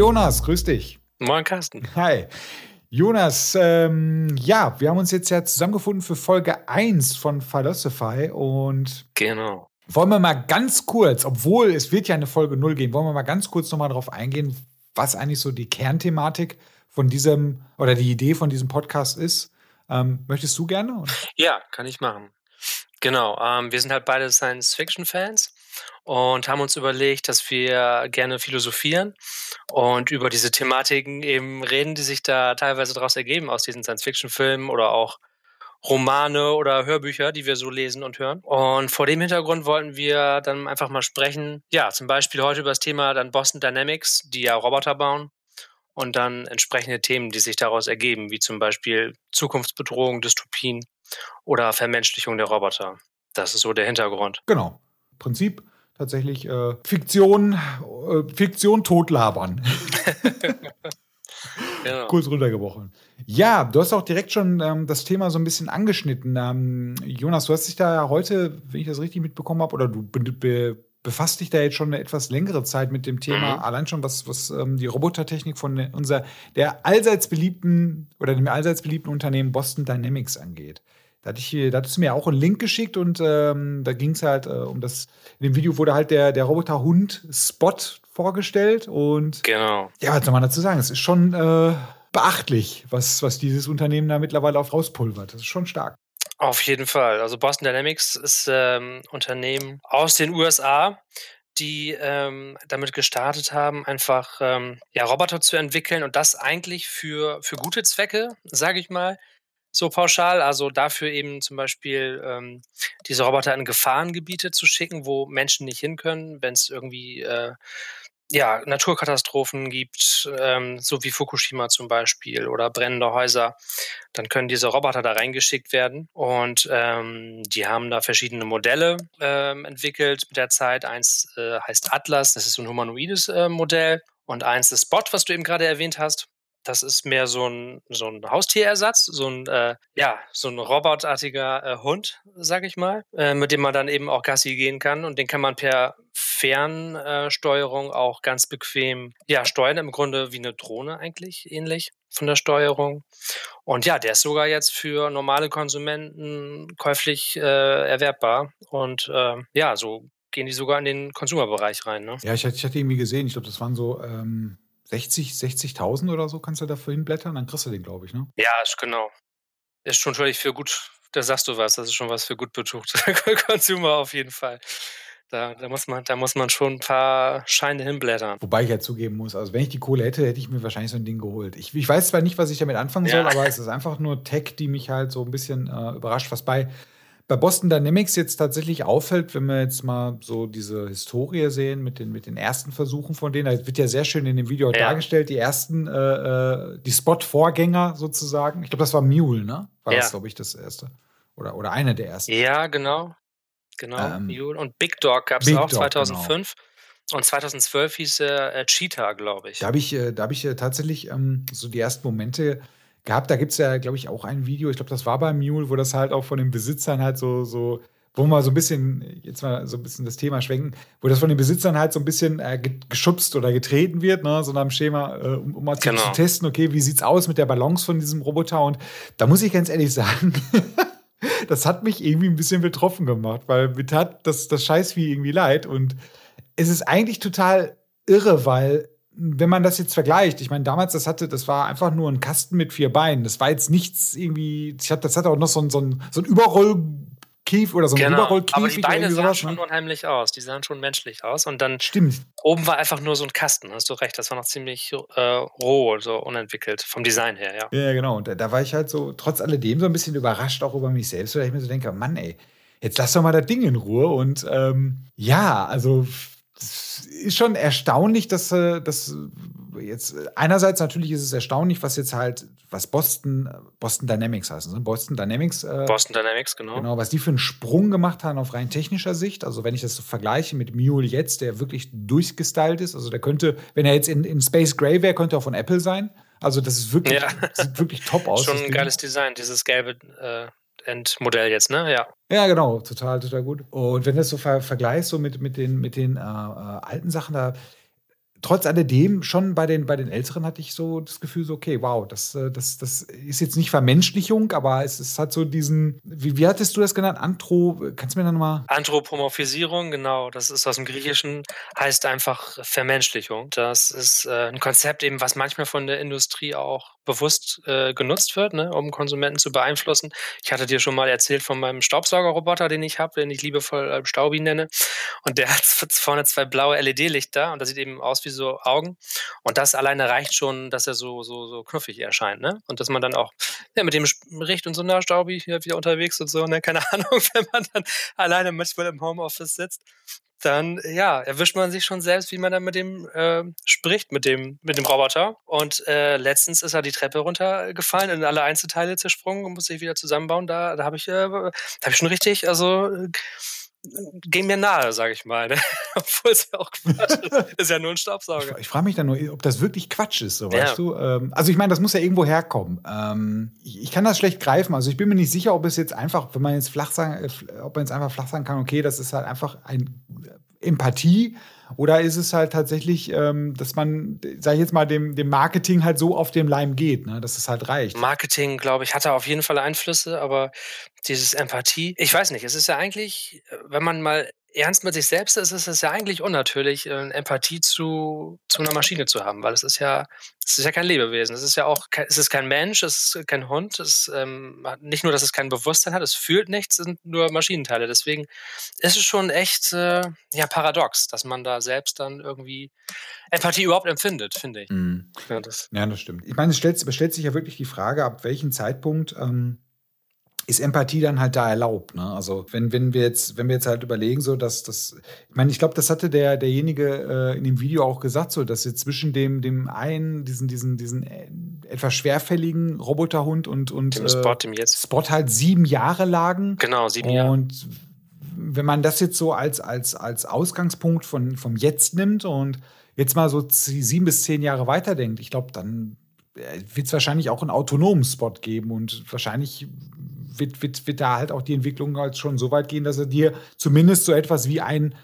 Jonas, grüß dich. Moin Carsten. Hi. Jonas, ähm, ja, wir haben uns jetzt ja zusammengefunden für Folge 1 von Philosophy und genau. wollen wir mal ganz kurz, obwohl es wird ja eine Folge 0 gehen, wollen wir mal ganz kurz nochmal darauf eingehen, was eigentlich so die Kernthematik von diesem oder die Idee von diesem Podcast ist. Ähm, möchtest du gerne? Ja, kann ich machen. Genau, ähm, wir sind halt beide Science-Fiction-Fans und haben uns überlegt, dass wir gerne philosophieren und über diese Thematiken eben reden, die sich da teilweise daraus ergeben aus diesen Science-Fiction-Filmen oder auch Romane oder Hörbücher, die wir so lesen und hören. Und vor dem Hintergrund wollten wir dann einfach mal sprechen, ja, zum Beispiel heute über das Thema dann Boston Dynamics, die ja Roboter bauen und dann entsprechende Themen, die sich daraus ergeben, wie zum Beispiel Zukunftsbedrohung, Dystopien oder Vermenschlichung der Roboter. Das ist so der Hintergrund. Genau. Prinzip tatsächlich äh, Fiktion, äh, Fiktion totlabern. genau. Kurz runtergebrochen. Ja, du hast auch direkt schon ähm, das Thema so ein bisschen angeschnitten. Ähm, Jonas, du hast dich da heute, wenn ich das richtig mitbekommen habe, oder du be be befasst dich da jetzt schon eine etwas längere Zeit mit dem Thema, mhm. allein schon was, was ähm, die Robotertechnik von unser, der allseits beliebten oder dem allseits beliebten Unternehmen Boston Dynamics angeht. Da, hatte ich, da hattest du mir auch einen Link geschickt und ähm, da ging es halt äh, um das. In dem Video wurde halt der, der Roboter-Hund Spot vorgestellt und. Genau. Ja, was soll man dazu sagen? Es ist schon äh, beachtlich, was, was dieses Unternehmen da mittlerweile auf rauspulvert. Das ist schon stark. Auf jeden Fall. Also Boston Dynamics ist ähm, Unternehmen aus den USA, die ähm, damit gestartet haben, einfach ähm, ja, Roboter zu entwickeln und das eigentlich für, für gute Zwecke, sage ich mal so pauschal. Also dafür eben zum Beispiel ähm, diese Roboter in Gefahrengebiete zu schicken, wo Menschen nicht hin können, wenn es irgendwie äh, ja, Naturkatastrophen gibt, ähm, so wie Fukushima zum Beispiel oder brennende Häuser, dann können diese Roboter da reingeschickt werden. Und ähm, die haben da verschiedene Modelle ähm, entwickelt mit der Zeit. Eins äh, heißt Atlas, das ist so ein humanoides äh, Modell. Und eins ist Spot, was du eben gerade erwähnt hast. Das ist mehr so ein, so ein Haustierersatz, so ein, äh, ja, so ein robotartiger äh, Hund, sag ich mal, äh, mit dem man dann eben auch Gassi gehen kann und den kann man per Fernsteuerung auch ganz bequem, ja, steuern, im Grunde wie eine Drohne eigentlich, ähnlich von der Steuerung. Und ja, der ist sogar jetzt für normale Konsumenten käuflich äh, erwerbbar und äh, ja, so gehen die sogar in den Konsumerbereich rein. Ne? Ja, ich, ich hatte irgendwie gesehen, ich glaube, das waren so ähm, 60, 60.000 oder so kannst du dafür hinblättern, dann kriegst du den, glaube ich, ne? Ja, ist genau. Ist schon völlig für gut, da sagst du was, das ist schon was für gut betuchte Consumer auf jeden Fall. Da, da, muss man, da muss man schon ein paar Scheine hinblättern. Wobei ich ja zugeben muss, also wenn ich die Kohle hätte, hätte ich mir wahrscheinlich so ein Ding geholt. Ich, ich weiß zwar nicht, was ich damit anfangen soll, ja. aber es ist einfach nur Tech, die mich halt so ein bisschen äh, überrascht, was bei bei Boston Dynamics jetzt tatsächlich auffällt, wenn wir jetzt mal so diese Historie sehen mit den, mit den ersten Versuchen von denen, da wird ja sehr schön in dem Video ja. dargestellt, die ersten, äh, äh, die Spot-Vorgänger sozusagen. Ich glaube, das war Mule, ne? War ja. das, glaube ich, das erste. Oder, oder eine der ersten. Ja, genau. Genau, ähm, Mule. Und Big Dog gab es auch Dog, 2005. Genau. Und 2012 hieß er äh, Cheetah, glaube ich. Da habe ich, äh, hab ich äh, tatsächlich ähm, so die ersten Momente gehabt. Da gibt es ja, glaube ich, auch ein Video, ich glaube, das war bei Mule, wo das halt auch von den Besitzern halt so, so, wo wir so ein bisschen, jetzt mal so ein bisschen das Thema schwenken, wo das von den Besitzern halt so ein bisschen äh, geschubst oder getreten wird, ne, so nach dem Schema, äh, um, um, mal zu, genau. zu, testen, okay, wie sieht's aus mit der Balance von diesem Roboter? Und da muss ich ganz ehrlich sagen, das hat mich irgendwie ein bisschen betroffen gemacht, weil mir tat das, das Scheißvieh irgendwie leid. Und es ist eigentlich total irre, weil wenn man das jetzt vergleicht, ich meine, damals, das hatte, das war einfach nur ein Kasten mit vier Beinen. Das war jetzt nichts irgendwie, ich hatte, das hatte auch noch so ein, so ein, so ein Überrollkäfig oder so ein genau. Überrollkäfig. Aber die Beine sahen schon ne? unheimlich aus. Die sahen schon menschlich aus. Und dann Stimmt. oben war einfach nur so ein Kasten, hast du recht. Das war noch ziemlich äh, roh, so unentwickelt, vom Design her, ja. Ja, genau. Und da, da, war ich halt so, trotz alledem, so ein bisschen überrascht auch über mich selbst, weil ich mir so denke, Mann, ey, jetzt lass doch mal das Ding in Ruhe. Und ähm, ja, also ist schon erstaunlich, dass, äh, jetzt einerseits natürlich ist es erstaunlich, was jetzt halt, was Boston, Boston Dynamics heißt. Ne? Boston Dynamics. Äh, Boston Dynamics, genau. Genau, was die für einen Sprung gemacht haben auf rein technischer Sicht. Also wenn ich das so vergleiche mit Mule jetzt, der wirklich durchgestylt ist. Also der könnte, wenn er jetzt in, in Space Gray wäre, könnte er von Apple sein. Also das ist wirklich, ja. sieht wirklich top aus. Schon ein geiles Design, dieses gelbe äh, Endmodell jetzt, ne? Ja. Ja, genau, total, total gut. Und wenn du das so ver vergleichst so mit, mit den, mit den äh, äh, alten Sachen, da trotz alledem, schon bei den, bei den Älteren hatte ich so das Gefühl, so, okay, wow, das, äh, das, das ist jetzt nicht Vermenschlichung, aber es, es hat so diesen, wie, wie hattest du das genannt? Antro, kannst du mir dann nochmal? Anthropomorphisierung, genau, das ist aus dem Griechischen, heißt einfach Vermenschlichung. Das ist äh, ein Konzept eben, was manchmal von der Industrie auch bewusst äh, genutzt wird, ne, um Konsumenten zu beeinflussen. Ich hatte dir schon mal erzählt von meinem Staubsaugerroboter, den ich habe, den ich liebevoll äh, Staubi nenne. Und der hat vorne zwei blaue LED-Lichter und das sieht eben aus wie so Augen. Und das alleine reicht schon, dass er so, so, so knuffig erscheint. Ne? Und dass man dann auch ja, mit dem spricht und so, na, Staubi, wieder unterwegs und so, ne? keine Ahnung, wenn man dann alleine manchmal im Homeoffice sitzt dann ja, erwischt man sich schon selbst, wie man dann mit dem äh, spricht, mit dem, mit dem Roboter. Und äh, letztens ist er die Treppe runtergefallen, in alle Einzelteile zersprungen und muss sich wieder zusammenbauen. Da, da habe ich, äh, hab ich schon richtig, also äh, ging mir nahe, sage ich mal. Ne? Obwohl es ja auch Quatsch ist. ist ja nur ein Staubsauger. Ich, ich frage mich dann nur, ob das wirklich Quatsch ist, so ja. weißt du. Ähm, also ich meine, das muss ja irgendwo herkommen. Ähm, ich, ich, kann das schlecht greifen. Also ich bin mir nicht sicher, ob es jetzt einfach, wenn man jetzt flach sagen, äh, ob man jetzt einfach flach sagen kann, okay, das ist halt einfach ein Empathie oder ist es halt tatsächlich, ähm, dass man, sag ich jetzt mal, dem, dem Marketing halt so auf dem Leim geht, ne? dass es halt reicht? Marketing, glaube ich, hatte auf jeden Fall Einflüsse, aber dieses Empathie, ich weiß nicht, es ist ja eigentlich, wenn man mal ernst mit sich selbst ist, ist es ja eigentlich unnatürlich, äh, Empathie zu, zu einer Maschine zu haben, weil es ist ja, es ist ja kein Lebewesen. Es ist ja auch, es ist kein Mensch, es ist kein Hund. Es ähm, nicht nur, dass es kein Bewusstsein hat, es fühlt nichts, es sind nur Maschinenteile. Deswegen ist es schon echt äh, ja, paradox, dass man da selbst dann irgendwie Empathie überhaupt empfindet, finde ich. Mhm. Ja, das, ja, das stimmt. Ich meine, es stellt, es stellt sich ja wirklich die Frage, ab welchem Zeitpunkt ähm, ist Empathie dann halt da erlaubt. Ne? Also wenn, wenn wir jetzt, wenn wir jetzt halt überlegen, so dass das, ich meine, ich glaube, das hatte der, derjenige äh, in dem Video auch gesagt, so dass jetzt zwischen dem, dem einen, diesen, diesen, diesen äh, etwas schwerfälligen Roboterhund und, und dem Spot, dem jetzt. Spot halt sieben Jahre lagen. Genau, sieben Jahre. Und wenn man das jetzt so als, als, als Ausgangspunkt von, vom Jetzt nimmt und jetzt mal so sieben bis zehn Jahre weiterdenkt, ich glaube, dann äh, wird es wahrscheinlich auch einen autonomen Spot geben und wahrscheinlich wird, wird, wird da halt auch die Entwicklung halt schon so weit gehen, dass er dir zumindest so etwas wie ein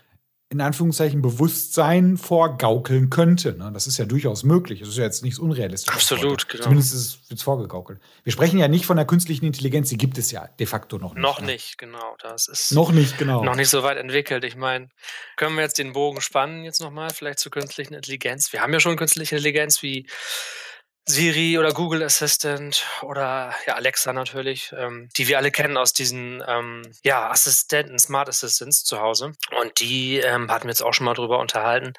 in Anführungszeichen Bewusstsein vorgaukeln könnte. Ne? Das ist ja durchaus möglich. Das ist ja jetzt nichts Unrealistisches. Absolut, genau. Zumindest wird es vorgegaukelt. Wir sprechen ja nicht von der künstlichen Intelligenz, die gibt es ja de facto noch nicht. Noch ne? nicht, genau. Das ist noch nicht, genau. Noch nicht so weit entwickelt. Ich meine, können wir jetzt den Bogen spannen, jetzt nochmal, vielleicht zur künstlichen Intelligenz. Wir haben ja schon künstliche Intelligenz wie Siri oder Google Assistant oder ja, Alexa natürlich, ähm, die wir alle kennen aus diesen ähm, ja, Assistenten, Smart Assistants zu Hause. Und die ähm, hatten wir jetzt auch schon mal drüber unterhalten,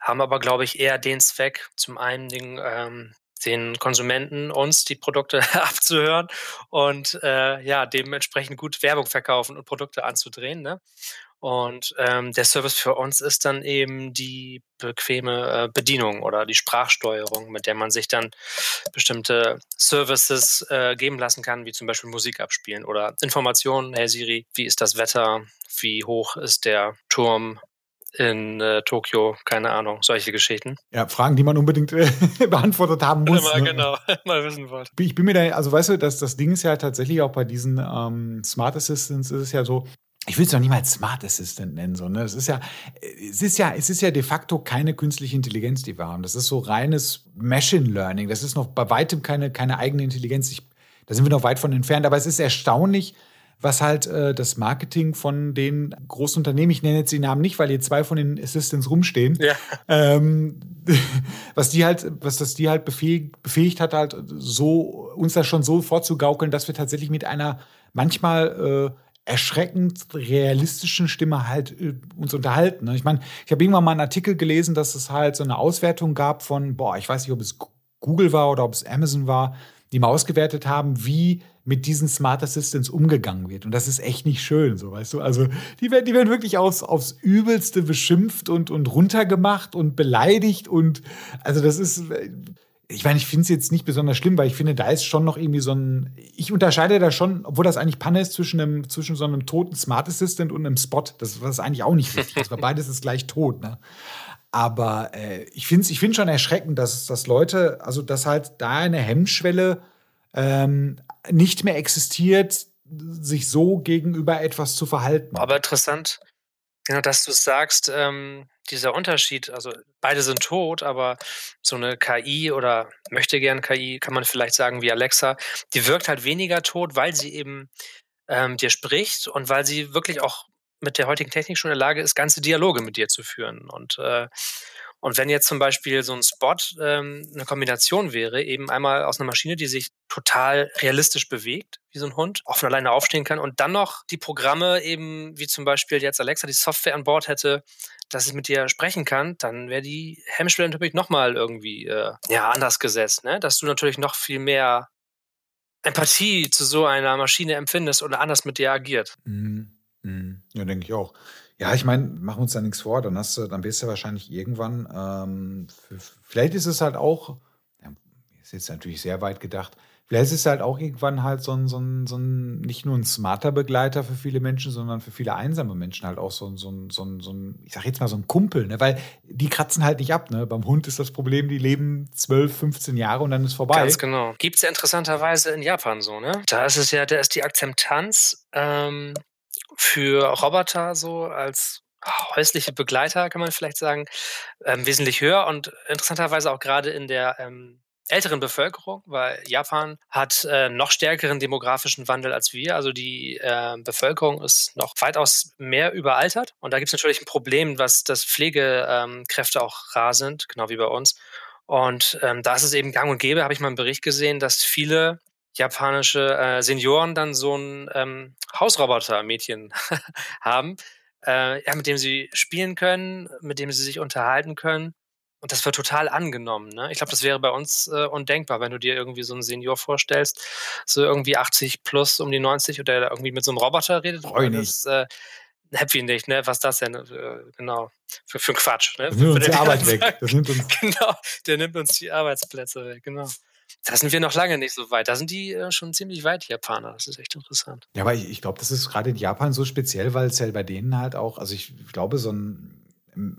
haben aber, glaube ich, eher den Zweck, zum einen den, ähm, den Konsumenten uns die Produkte abzuhören und äh, ja, dementsprechend gut Werbung verkaufen und Produkte anzudrehen. Ne? Und ähm, der Service für uns ist dann eben die bequeme äh, Bedienung oder die Sprachsteuerung, mit der man sich dann bestimmte Services äh, geben lassen kann, wie zum Beispiel Musik abspielen oder Informationen. Hey Siri, wie ist das Wetter? Wie hoch ist der Turm in äh, Tokio, keine Ahnung, solche Geschichten. Ja, Fragen, die man unbedingt äh, beantwortet haben muss. Mal, ne? Genau, mal wissen wollte. Ich bin mir da, also weißt du, das, das Ding ist ja tatsächlich auch bei diesen ähm, Smart Assistants ist es ja so, ich will es noch nicht mal Smart Assistant nennen, sondern es ist ja, es ist ja, es ist ja de facto keine künstliche Intelligenz, die wir haben. Das ist so reines Machine Learning. Das ist noch bei weitem keine, keine eigene Intelligenz. Ich, da sind wir noch weit von entfernt. Aber es ist erstaunlich, was halt äh, das Marketing von den großen Unternehmen, ich nenne jetzt die Namen nicht, weil hier zwei von den Assistants rumstehen, ja. ähm, was die halt, was das die halt befähigt, befähigt hat, halt so uns das schon so vorzugaukeln, dass wir tatsächlich mit einer manchmal äh, erschreckend realistischen Stimme halt äh, uns unterhalten. Ne? Ich meine, ich habe irgendwann mal einen Artikel gelesen, dass es halt so eine Auswertung gab von, boah, ich weiß nicht, ob es Google war oder ob es Amazon war, die mal ausgewertet haben, wie mit diesen Smart Assistants umgegangen wird. Und das ist echt nicht schön, so weißt du. Also die werden, die werden wirklich aufs, aufs Übelste beschimpft und, und runtergemacht und beleidigt. Und also das ist, ich meine, ich finde es jetzt nicht besonders schlimm, weil ich finde, da ist schon noch irgendwie so ein. Ich unterscheide da schon, obwohl das eigentlich Panne ist, zwischen, einem, zwischen so einem toten Smart Assistant und einem Spot. Das, ist eigentlich auch nicht richtig. Das war beides ist gleich tot, ne? Aber äh, ich finde es ich find schon erschreckend, dass, dass Leute, also dass halt da eine Hemmschwelle ähm, nicht mehr existiert, sich so gegenüber etwas zu verhalten. Aber interessant, Genau, dass du sagst, ähm, dieser Unterschied, also beide sind tot, aber so eine KI oder möchte gern KI, kann man vielleicht sagen, wie Alexa, die wirkt halt weniger tot, weil sie eben ähm, dir spricht und weil sie wirklich auch mit der heutigen Technik schon in der Lage ist, ganze Dialoge mit dir zu führen. Und äh, und wenn jetzt zum Beispiel so ein Spot ähm, eine Kombination wäre, eben einmal aus einer Maschine, die sich total realistisch bewegt, wie so ein Hund, auch von alleine aufstehen kann und dann noch die Programme eben, wie zum Beispiel jetzt Alexa, die Software an Bord hätte, dass ich mit dir sprechen kann, dann wäre die Hemmschwelle natürlich nochmal irgendwie äh, ja, anders gesetzt, ne? dass du natürlich noch viel mehr Empathie zu so einer Maschine empfindest oder anders mit dir agiert. Mhm. Mhm. Ja, denke ich auch. Ja, ich meine, machen wir uns da nichts vor, dann hast du dann wirst du wahrscheinlich irgendwann, ähm, vielleicht ist es halt auch ja, ist jetzt natürlich sehr weit gedacht, vielleicht ist es halt auch irgendwann halt so ein so ein so 'n nicht nur ein smarter Begleiter für viele Menschen, sondern für viele einsame Menschen halt auch so ein so ein so 'n so 'n ich sage jetzt mal so ein Kumpel, ne? Weil die kratzen halt nicht ab, ne? Beim Hund ist das Problem, die leben 12, 15 Jahre und dann ist vorbei. Ganz genau. Gibt es ja interessanterweise in Japan so, ne? Da ist es ja da ist die Akzeptanz, ähm für Roboter so als häusliche Begleiter, kann man vielleicht sagen, ähm, wesentlich höher und interessanterweise auch gerade in der ähm, älteren Bevölkerung, weil Japan hat äh, noch stärkeren demografischen Wandel als wir. Also die äh, Bevölkerung ist noch weitaus mehr überaltert. Und da gibt es natürlich ein Problem, was das Pflegekräfte ähm, auch rar sind, genau wie bei uns. Und ähm, da ist es eben gang und gäbe, habe ich mal einen Bericht gesehen, dass viele japanische äh, Senioren dann so ein ähm, Hausroboter-Mädchen haben, äh, ja, mit dem sie spielen können, mit dem sie sich unterhalten können. Und das wird total angenommen. Ne? Ich glaube, das wäre bei uns äh, undenkbar, wenn du dir irgendwie so einen Senior vorstellst, so irgendwie 80 plus um die 90 oder irgendwie mit so einem Roboter redet. Freu nicht. Das, äh, happy nicht, ne? Was das denn? Äh, genau. Für, für Quatsch. Ne? Das nimmt uns die Arbeit weg. Das nimmt uns genau, der nimmt uns die Arbeitsplätze weg, genau. Da sind wir noch lange nicht so weit. Da sind die äh, schon ziemlich weit, die Japaner. Das ist echt interessant. Ja, aber ich, ich glaube, das ist gerade in Japan so speziell, weil es ja bei denen halt auch, also ich glaube, so ein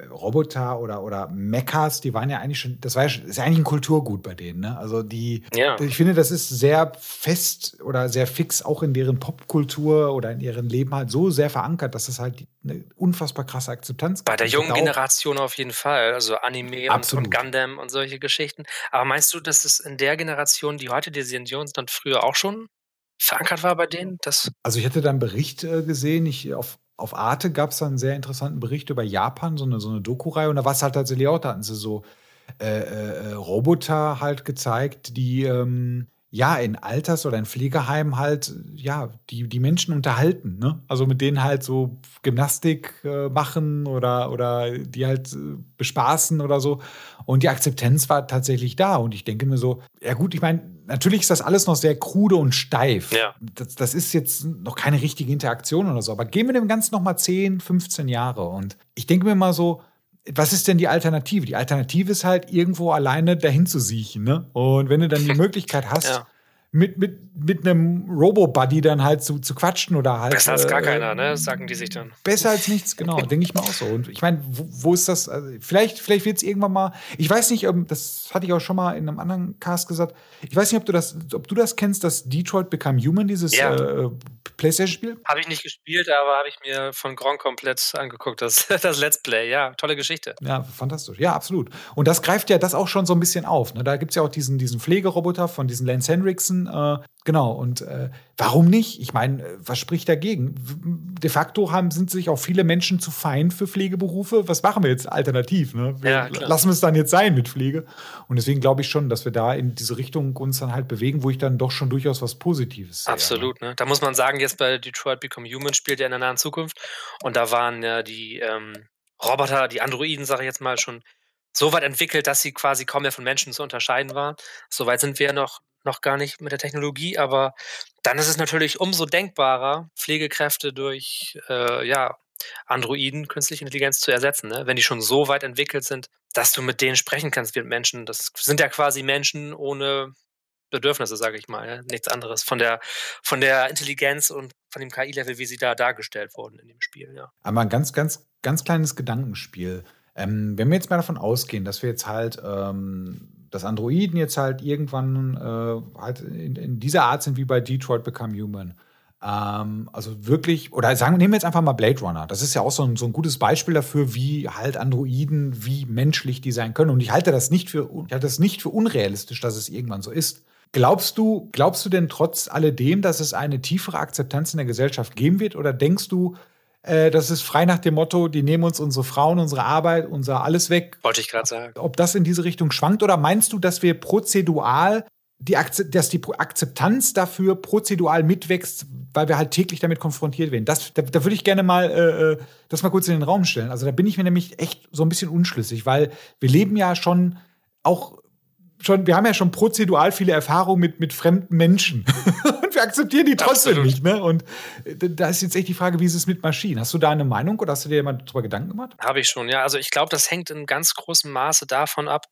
Roboter oder, oder Mechas, die waren ja eigentlich schon, das war ja, ist ja eigentlich ein Kulturgut bei denen. Ne? Also die, ja. ich finde, das ist sehr fest oder sehr fix auch in deren Popkultur oder in ihrem Leben halt so sehr verankert, dass es halt eine unfassbar krasse Akzeptanz gibt. Bei der jungen Generation auf jeden Fall, also Anime und, und, Gundam und solche Geschichten. Aber meinst du, dass es in der Generation, die heute die sind, früher auch schon verankert war bei denen? Das also ich hatte da einen Bericht äh, gesehen, ich auf auf Arte gab es da einen sehr interessanten Bericht über Japan, so eine, so eine Doku-Reihe. Und da war es halt tatsächlich auch, da hatten sie so äh, äh, Roboter halt gezeigt, die ähm, ja in Alters- oder in Pflegeheimen halt ja die, die Menschen unterhalten. Ne? Also mit denen halt so Gymnastik äh, machen oder, oder die halt äh, bespaßen oder so. Und die Akzeptanz war tatsächlich da. Und ich denke mir so, ja gut, ich meine, natürlich ist das alles noch sehr krude und steif. Ja. Das, das, ist jetzt noch keine richtige Interaktion oder so. Aber gehen wir dem Ganzen noch mal 10, 15 Jahre. Und ich denke mir mal so, was ist denn die Alternative? Die Alternative ist halt, irgendwo alleine dahin zu siechen. Ne? Und wenn du dann die Möglichkeit hast, ja mit, mit, mit einem Robo-Buddy dann halt zu, zu quatschen oder halt. Besser als gar äh, keiner, ne? Sagen die sich dann. Besser als nichts, genau, denke ich mal auch so. Und ich meine, wo, wo, ist das? Also vielleicht vielleicht wird es irgendwann mal. Ich weiß nicht, das hatte ich auch schon mal in einem anderen Cast gesagt. Ich weiß nicht, ob du das, ob du das kennst, das Detroit Become Human, dieses ja. äh, PlayStation-Spiel? Habe ich nicht gespielt, aber habe ich mir von Gron komplett angeguckt, das, das Let's Play. Ja, tolle Geschichte. Ja, fantastisch. Ja, absolut. Und das greift ja das auch schon so ein bisschen auf. Ne? Da gibt es ja auch diesen, diesen Pflegeroboter von diesen Lance Henriksen. Äh, genau. Und äh, warum nicht? Ich meine, äh, was spricht dagegen? De facto haben, sind sich auch viele Menschen zu fein für Pflegeberufe. Was machen wir jetzt alternativ? Ne? Wir, ja, lassen wir es dann jetzt sein mit Pflege. Und deswegen glaube ich schon, dass wir da in diese Richtung uns dann halt bewegen, wo ich dann doch schon durchaus was Positives sehe. Absolut. Ne? Da muss man sagen, jetzt bei Detroit Become Human spielt er in der nahen Zukunft. Und da waren ja die ähm, Roboter, die Androiden, sage ich jetzt mal, schon so weit entwickelt, dass sie quasi kaum mehr von Menschen zu unterscheiden waren. Soweit sind wir noch noch gar nicht mit der Technologie, aber dann ist es natürlich umso denkbarer, Pflegekräfte durch äh, ja, Androiden, künstliche Intelligenz zu ersetzen, ne? wenn die schon so weit entwickelt sind, dass du mit denen sprechen kannst wie mit Menschen. Das sind ja quasi Menschen ohne Bedürfnisse, sage ich mal, ja? nichts anderes. Von der, von der Intelligenz und von dem KI-Level, wie sie da dargestellt wurden in dem Spiel. Ja. Aber ein ganz, ganz, ganz kleines Gedankenspiel. Ähm, wenn wir jetzt mal davon ausgehen, dass wir jetzt halt ähm, dass Androiden jetzt halt irgendwann äh, halt in, in, dieser Art sind wie bei Detroit Become Human. Ähm, also wirklich, oder sagen, nehmen wir jetzt einfach mal Blade Runner. Das ist ja auch so ein, so ein gutes Beispiel dafür, wie halt Androiden, wie menschlich die sein können. Und ich halte das nicht für, ich halte das nicht für unrealistisch, dass es irgendwann so ist. Glaubst du, glaubst du denn trotz alledem, dass es eine tiefere Akzeptanz in der Gesellschaft geben wird? Oder denkst du, das ist frei nach dem Motto, die nehmen uns unsere Frauen, unsere Arbeit, unser alles weg? Wollte ich gerade sagen. Ob das in diese Richtung schwankt? Oder meinst du, dass wir prozedural die dass die Akzeptanz dafür prozedural mitwächst, weil wir halt täglich damit konfrontiert werden. Das, da, da würde ich gerne mal äh, äh, das mal kurz in den Raum stellen. Also da bin ich mir nämlich echt so ein bisschen unschlüssig, weil wir leben ja schon auch schon, wir haben ja schon prozedural viele Erfahrungen mit, mit fremden Menschen. und wir akzeptieren die trotzdem Absolut. nicht. Ne? Und da ist jetzt echt die Frage, wie ist es mit Maschinen? Hast du da eine Meinung oder hast du dir mal darüber Gedanken gemacht? Habe ich schon, ja. Also ich glaube, das hängt in ganz großem Maße davon ab,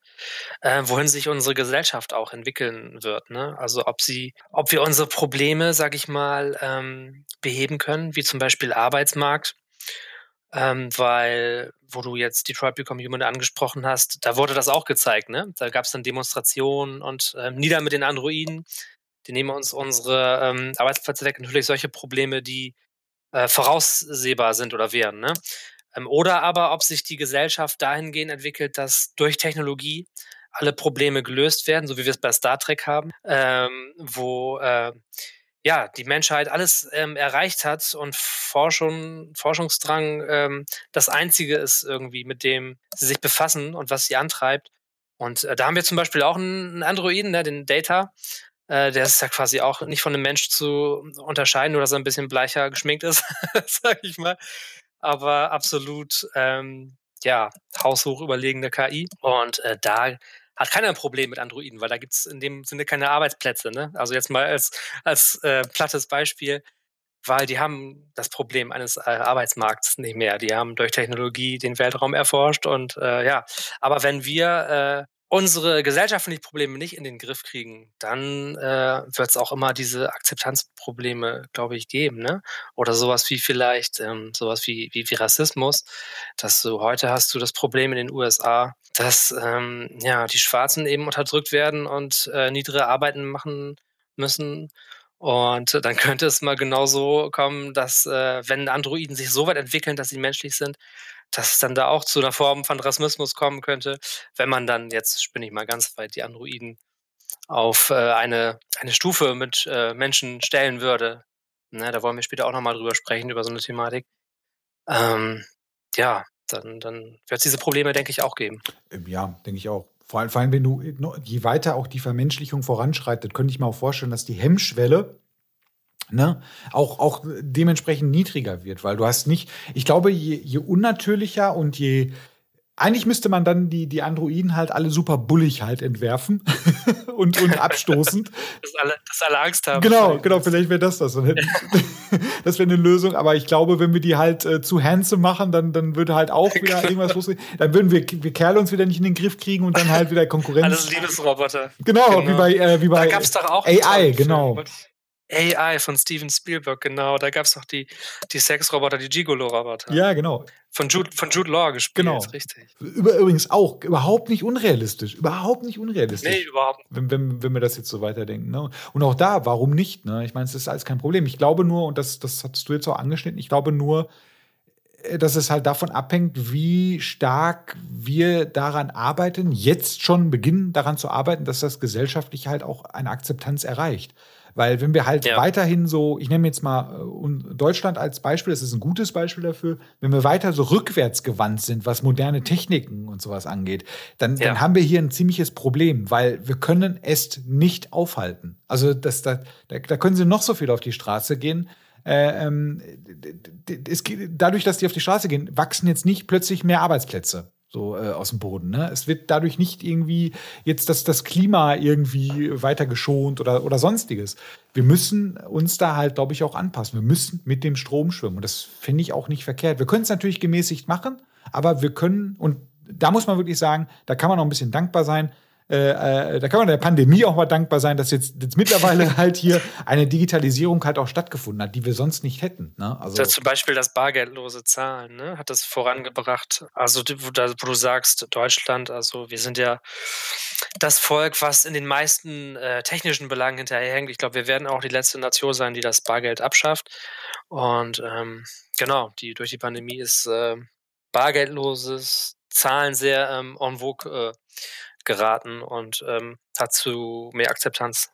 äh, wohin sich unsere Gesellschaft auch entwickeln wird. Ne? Also ob sie, ob wir unsere Probleme, sag ich mal, ähm, beheben können, wie zum Beispiel Arbeitsmarkt ähm, weil, wo du jetzt Detroit Become Human angesprochen hast, da wurde das auch gezeigt, ne? Da gab es dann Demonstrationen und ähm, nieder mit den Androiden. Die nehmen uns unsere ähm, Arbeitsplätze weg. Natürlich solche Probleme, die äh, voraussehbar sind oder wären, ne? Ähm, oder aber, ob sich die Gesellschaft dahingehend entwickelt, dass durch Technologie alle Probleme gelöst werden, so wie wir es bei Star Trek haben, ähm, wo äh, ja, die Menschheit alles ähm, erreicht hat und Forschung, Forschungsdrang ähm, das Einzige ist irgendwie, mit dem sie sich befassen und was sie antreibt. Und äh, da haben wir zum Beispiel auch einen Androiden, ne, den Data. Äh, der ist ja quasi auch nicht von einem Mensch zu unterscheiden, nur dass er ein bisschen bleicher geschminkt ist, sag ich mal. Aber absolut, ähm, ja, haushoch überlegene KI. Und äh, da hat keiner ein Problem mit Androiden, weil da gibt es in dem Sinne keine Arbeitsplätze. Ne? Also jetzt mal als, als äh, plattes Beispiel, weil die haben das Problem eines äh, Arbeitsmarkts nicht mehr. Die haben durch Technologie den Weltraum erforscht und äh, ja, aber wenn wir äh, unsere gesellschaftlichen Probleme nicht in den Griff kriegen, dann äh, wird es auch immer diese Akzeptanzprobleme, glaube ich, geben, ne? Oder sowas wie vielleicht ähm, sowas wie, wie, wie Rassismus, dass du heute hast du das Problem in den USA, dass ähm, ja die Schwarzen eben unterdrückt werden und äh, niedere Arbeiten machen müssen. Und dann könnte es mal genauso kommen, dass äh, wenn Androiden sich so weit entwickeln, dass sie menschlich sind, dass es dann da auch zu einer Form von Rassismus kommen könnte, wenn man dann, jetzt spinne ich mal ganz weit, die Androiden auf äh, eine, eine Stufe mit äh, Menschen stellen würde. Ne, da wollen wir später auch nochmal drüber sprechen, über so eine Thematik. Ähm, ja, dann, dann wird es diese Probleme, denke ich, auch geben. Ähm, ja, denke ich auch. Vor allem, vor allem, wenn du, je weiter auch die Vermenschlichung voranschreitet, könnte ich mir auch vorstellen, dass die Hemmschwelle ne, auch, auch dementsprechend niedriger wird, weil du hast nicht, ich glaube, je, je unnatürlicher und je, eigentlich müsste man dann die, die Androiden halt alle super bullig halt entwerfen und, und abstoßend. dass, alle, dass alle Angst haben. Genau, genau, vielleicht wäre das das. das wäre eine Lösung, aber ich glaube, wenn wir die halt äh, zu handsome machen, dann, dann würde halt auch wieder irgendwas losgehen. Dann würden wir, wir Kerle uns wieder nicht in den Griff kriegen und dann halt wieder Konkurrenz. Alles Liebesroboter. Genau, genau. wie bei, äh, wie bei da gab's doch auch AI, genau. AI von Steven Spielberg, genau. Da gab es noch die, die Sexroboter, die Gigolo-Roboter. Ja, genau. Von Jude, von Jude Law gespielt, genau. richtig. Über, übrigens auch überhaupt nicht unrealistisch. Überhaupt nicht unrealistisch. Nee, überhaupt nicht. Wenn, wenn, wenn wir das jetzt so weiterdenken. Ne? Und auch da, warum nicht? Ne? Ich meine, es ist alles kein Problem. Ich glaube nur, und das, das hattest du jetzt auch angeschnitten, ich glaube nur, äh, dass es halt davon abhängt, wie stark wir daran arbeiten, jetzt schon beginnen daran zu arbeiten, dass das gesellschaftlich halt auch eine Akzeptanz erreicht. Weil wenn wir halt ja. weiterhin so, ich nehme jetzt mal äh, Deutschland als Beispiel, das ist ein gutes Beispiel dafür, wenn wir weiter so rückwärts gewandt sind, was moderne Techniken und sowas angeht, dann, ja. dann haben wir hier ein ziemliches Problem, weil wir können es nicht aufhalten. Also das, da, da können sie noch so viel auf die Straße gehen. Äh, ähm, es, dadurch, dass die auf die Straße gehen, wachsen jetzt nicht plötzlich mehr Arbeitsplätze so äh, aus dem Boden. Ne? Es wird dadurch nicht irgendwie jetzt das, das Klima irgendwie weiter geschont oder, oder sonstiges. Wir müssen uns da halt, glaube ich, auch anpassen. Wir müssen mit dem Strom schwimmen. Und das finde ich auch nicht verkehrt. Wir können es natürlich gemäßigt machen, aber wir können, und da muss man wirklich sagen, da kann man auch ein bisschen dankbar sein, äh, äh, da kann man der Pandemie auch mal dankbar sein, dass jetzt, jetzt mittlerweile halt hier eine Digitalisierung halt auch stattgefunden hat, die wir sonst nicht hätten. Ne? Also ja, zum Beispiel das bargeldlose Zahlen ne? hat das vorangebracht. Also wo du sagst, Deutschland, also wir sind ja das Volk, was in den meisten äh, technischen Belangen hinterherhängt. Ich glaube, wir werden auch die letzte Nation sein, die das Bargeld abschafft. Und ähm, genau, die durch die Pandemie ist äh, bargeldloses Zahlen sehr ähm, en vogue äh, geraten und ähm, hat zu mehr Akzeptanz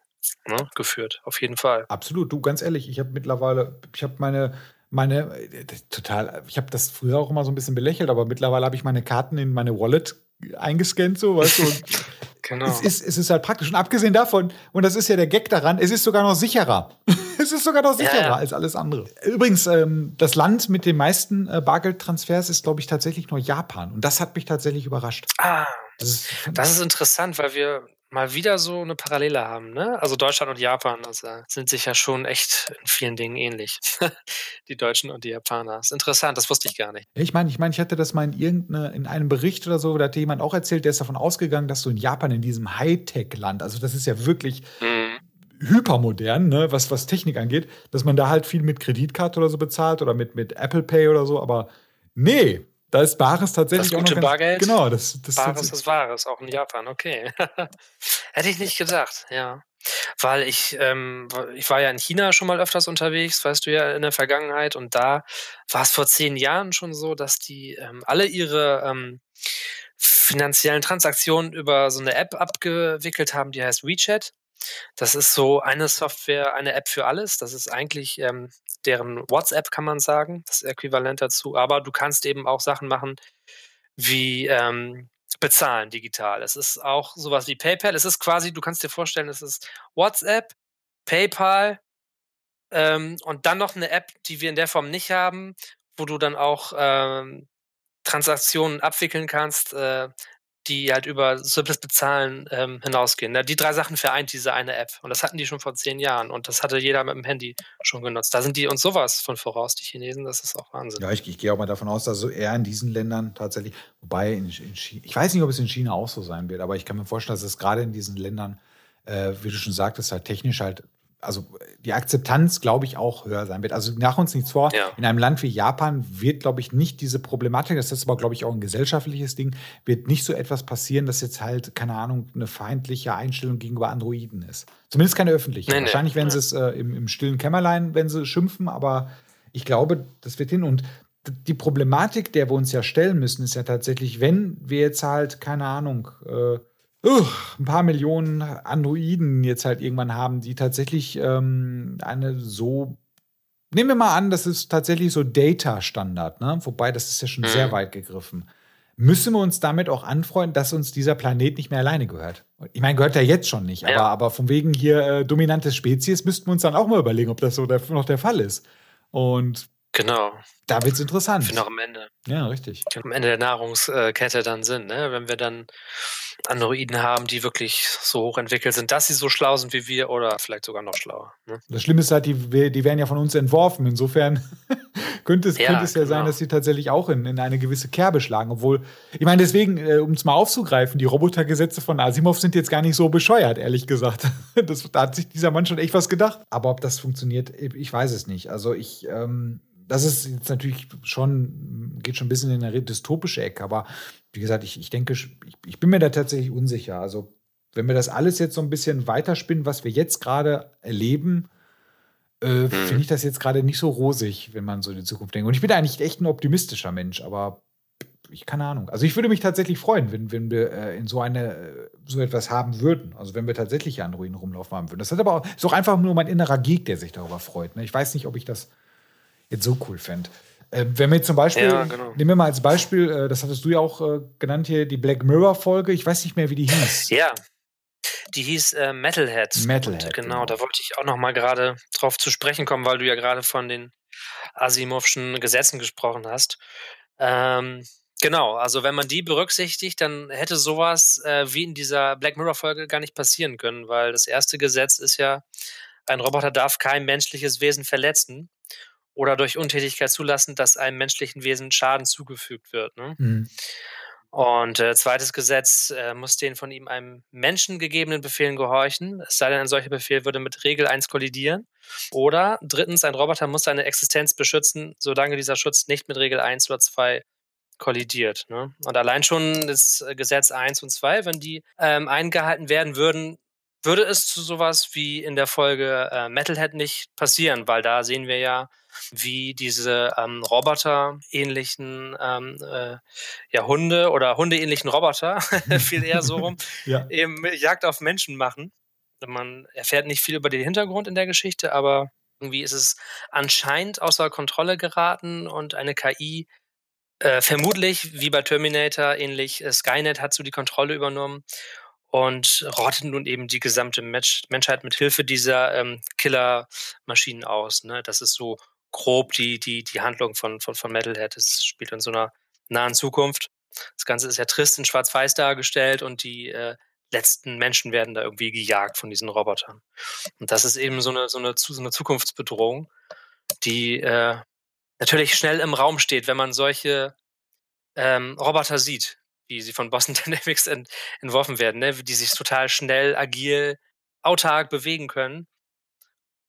ne, geführt, auf jeden Fall. Absolut, du, ganz ehrlich, ich habe mittlerweile, ich habe meine, meine, äh, total, ich habe das früher auch immer so ein bisschen belächelt, aber mittlerweile habe ich meine Karten in meine Wallet eingescannt, so, weißt du, Genau. Es ist, es ist halt praktisch. Und abgesehen davon, und das ist ja der Gag daran, es ist sogar noch sicherer. es ist sogar noch sicherer ja, ja. als alles andere. Übrigens, ähm, das Land mit den meisten äh, Bargeldtransfers ist, glaube ich, tatsächlich nur Japan. Und das hat mich tatsächlich überrascht. Ah, das ist, das ist interessant, weil wir mal wieder so eine Parallele haben. Ne? Also Deutschland und Japan also sind sich ja schon echt in vielen Dingen ähnlich. die Deutschen und die Japaner. Das ist interessant, das wusste ich gar nicht. Ich meine, ich meine, ich hatte das mal in irgendeine, in einem Bericht oder so, da hat jemand auch erzählt, der ist davon ausgegangen, dass du in Japan in diesem Hightech-Land, also das ist ja wirklich mhm. hypermodern, ne, was, was Technik angeht, dass man da halt viel mit Kreditkarte oder so bezahlt oder mit, mit Apple Pay oder so, aber nee, da ist Bares tatsächlich das gute auch noch ganz, Bargeld. Genau, das, das Bares ist Wahres, auch in Japan, okay. Hätte ich nicht gedacht, ja. Weil ich, ähm, ich war ja in China schon mal öfters unterwegs, weißt du ja, in der Vergangenheit. Und da war es vor zehn Jahren schon so, dass die ähm, alle ihre ähm, finanziellen Transaktionen über so eine App abgewickelt haben, die heißt WeChat. Das ist so eine Software, eine App für alles. Das ist eigentlich ähm, deren WhatsApp, kann man sagen, das Äquivalent dazu. Aber du kannst eben auch Sachen machen wie ähm, bezahlen digital. Es ist auch sowas wie PayPal. Es ist quasi, du kannst dir vorstellen, es ist WhatsApp, PayPal ähm, und dann noch eine App, die wir in der Form nicht haben, wo du dann auch ähm, Transaktionen abwickeln kannst, äh, die halt über simples Bezahlen ähm, hinausgehen. Die drei Sachen vereint diese eine App. Und das hatten die schon vor zehn Jahren. Und das hatte jeder mit dem Handy schon genutzt. Da sind die uns sowas von voraus, die Chinesen. Das ist auch Wahnsinn. Ja, ich, ich gehe auch mal davon aus, dass so eher in diesen Ländern tatsächlich, wobei in, in China, ich weiß nicht, ob es in China auch so sein wird, aber ich kann mir vorstellen, dass es gerade in diesen Ländern, äh, wie du schon sagtest, halt technisch halt also die Akzeptanz, glaube ich, auch höher sein wird. Also nach uns nichts vor. Ja. In einem Land wie Japan wird, glaube ich, nicht diese Problematik, das ist aber, glaube ich, auch ein gesellschaftliches Ding, wird nicht so etwas passieren, dass jetzt halt, keine Ahnung, eine feindliche Einstellung gegenüber Androiden ist. Zumindest keine öffentliche. Nee, Wahrscheinlich nee. werden sie es äh, im, im stillen Kämmerlein, wenn sie schimpfen, aber ich glaube, das wird hin. Und die Problematik, der wir uns ja stellen müssen, ist ja tatsächlich, wenn wir jetzt halt, keine Ahnung, äh, uh, ein paar Millionen Androiden jetzt halt irgendwann haben, die tatsächlich ähm, eine so. Nehmen wir mal an, das ist tatsächlich so Data-Standard, ne? Wobei, das ist ja schon mhm. sehr weit gegriffen. Müssen wir uns damit auch anfreunden, dass uns dieser Planet nicht mehr alleine gehört? Ich meine, gehört ja jetzt schon nicht, ja. aber, aber von wegen hier äh, dominantes Spezies müssten wir uns dann auch mal überlegen, ob das so der, noch der Fall ist. Und Genau. Da wird es interessant. Für noch am Ende. Ja, richtig. Am Ende der Nahrungskette dann sind, ne? wenn wir dann Androiden haben, die wirklich so hoch entwickelt sind, dass sie so schlau sind wie wir oder vielleicht sogar noch schlauer. Ne? Das Schlimme ist halt, die, die werden ja von uns entworfen. Insofern könnte es ja, könnte es ja genau. sein, dass sie tatsächlich auch in, in eine gewisse Kerbe schlagen. Obwohl, ich meine, deswegen, äh, um es mal aufzugreifen, die Robotergesetze von Asimov sind jetzt gar nicht so bescheuert, ehrlich gesagt. Das, da hat sich dieser Mann schon echt was gedacht. Aber ob das funktioniert, ich weiß es nicht. Also ich. Ähm, das ist jetzt natürlich schon, geht schon ein bisschen in eine dystopische Ecke, aber wie gesagt, ich, ich denke, ich, ich bin mir da tatsächlich unsicher. Also, wenn wir das alles jetzt so ein bisschen weiterspinnen, was wir jetzt gerade erleben, äh, mhm. finde ich das jetzt gerade nicht so rosig, wenn man so in die Zukunft denkt. Und ich bin eigentlich echt ein optimistischer Mensch, aber ich keine Ahnung. Also ich würde mich tatsächlich freuen, wenn, wenn wir äh, in so eine äh, so etwas haben würden. Also wenn wir tatsächlich Androiden rumlaufen haben würden. Das hat aber auch, ist auch einfach nur mein innerer Geek, der sich darüber freut. Ne? Ich weiß nicht, ob ich das jetzt so cool fände. Äh, wenn wir zum Beispiel, ja, genau. nehmen wir mal als Beispiel, äh, das hattest du ja auch äh, genannt hier, die Black Mirror-Folge, ich weiß nicht mehr, wie die hieß. Ja, die hieß äh, Metalheads. Metalhead. Und, genau, genau, da wollte ich auch noch mal gerade drauf zu sprechen kommen, weil du ja gerade von den Asimovschen Gesetzen gesprochen hast. Ähm, genau, also wenn man die berücksichtigt, dann hätte sowas äh, wie in dieser Black Mirror-Folge gar nicht passieren können, weil das erste Gesetz ist ja, ein Roboter darf kein menschliches Wesen verletzen oder durch Untätigkeit zulassen, dass einem menschlichen Wesen Schaden zugefügt wird. Ne? Mhm. Und äh, zweites Gesetz äh, muss den von ihm einem Menschen gegebenen Befehlen gehorchen, es sei denn, ein solcher Befehl würde mit Regel 1 kollidieren. Oder drittens, ein Roboter muss seine Existenz beschützen, solange dieser Schutz nicht mit Regel 1 oder 2 kollidiert. Ne? Und allein schon das Gesetz 1 und 2, wenn die ähm, eingehalten werden würden, würde es zu sowas wie in der Folge äh, Metalhead nicht passieren, weil da sehen wir ja, wie diese ähm, Roboter-ähnlichen ähm, äh, ja, Hunde oder hundeähnlichen Roboter, viel eher so rum, ja. eben Jagd auf Menschen machen. Man erfährt nicht viel über den Hintergrund in der Geschichte, aber irgendwie ist es anscheinend außer Kontrolle geraten und eine KI äh, vermutlich, wie bei Terminator, ähnlich äh, Skynet hat so die Kontrolle übernommen und rottet nun eben die gesamte Mensch Menschheit mit Hilfe dieser ähm, Killer-Maschinen aus. Ne? Das ist so grob die, die, die Handlung von, von, von Metalhead. Es spielt in so einer nahen Zukunft. Das Ganze ist ja trist in Schwarz-Weiß dargestellt und die äh, letzten Menschen werden da irgendwie gejagt von diesen Robotern. Und das ist eben so eine, so eine, so eine Zukunftsbedrohung, die äh, natürlich schnell im Raum steht, wenn man solche ähm, Roboter sieht, wie sie von Boston Dynamics ent entworfen werden, ne? die sich total schnell, agil, autark bewegen können.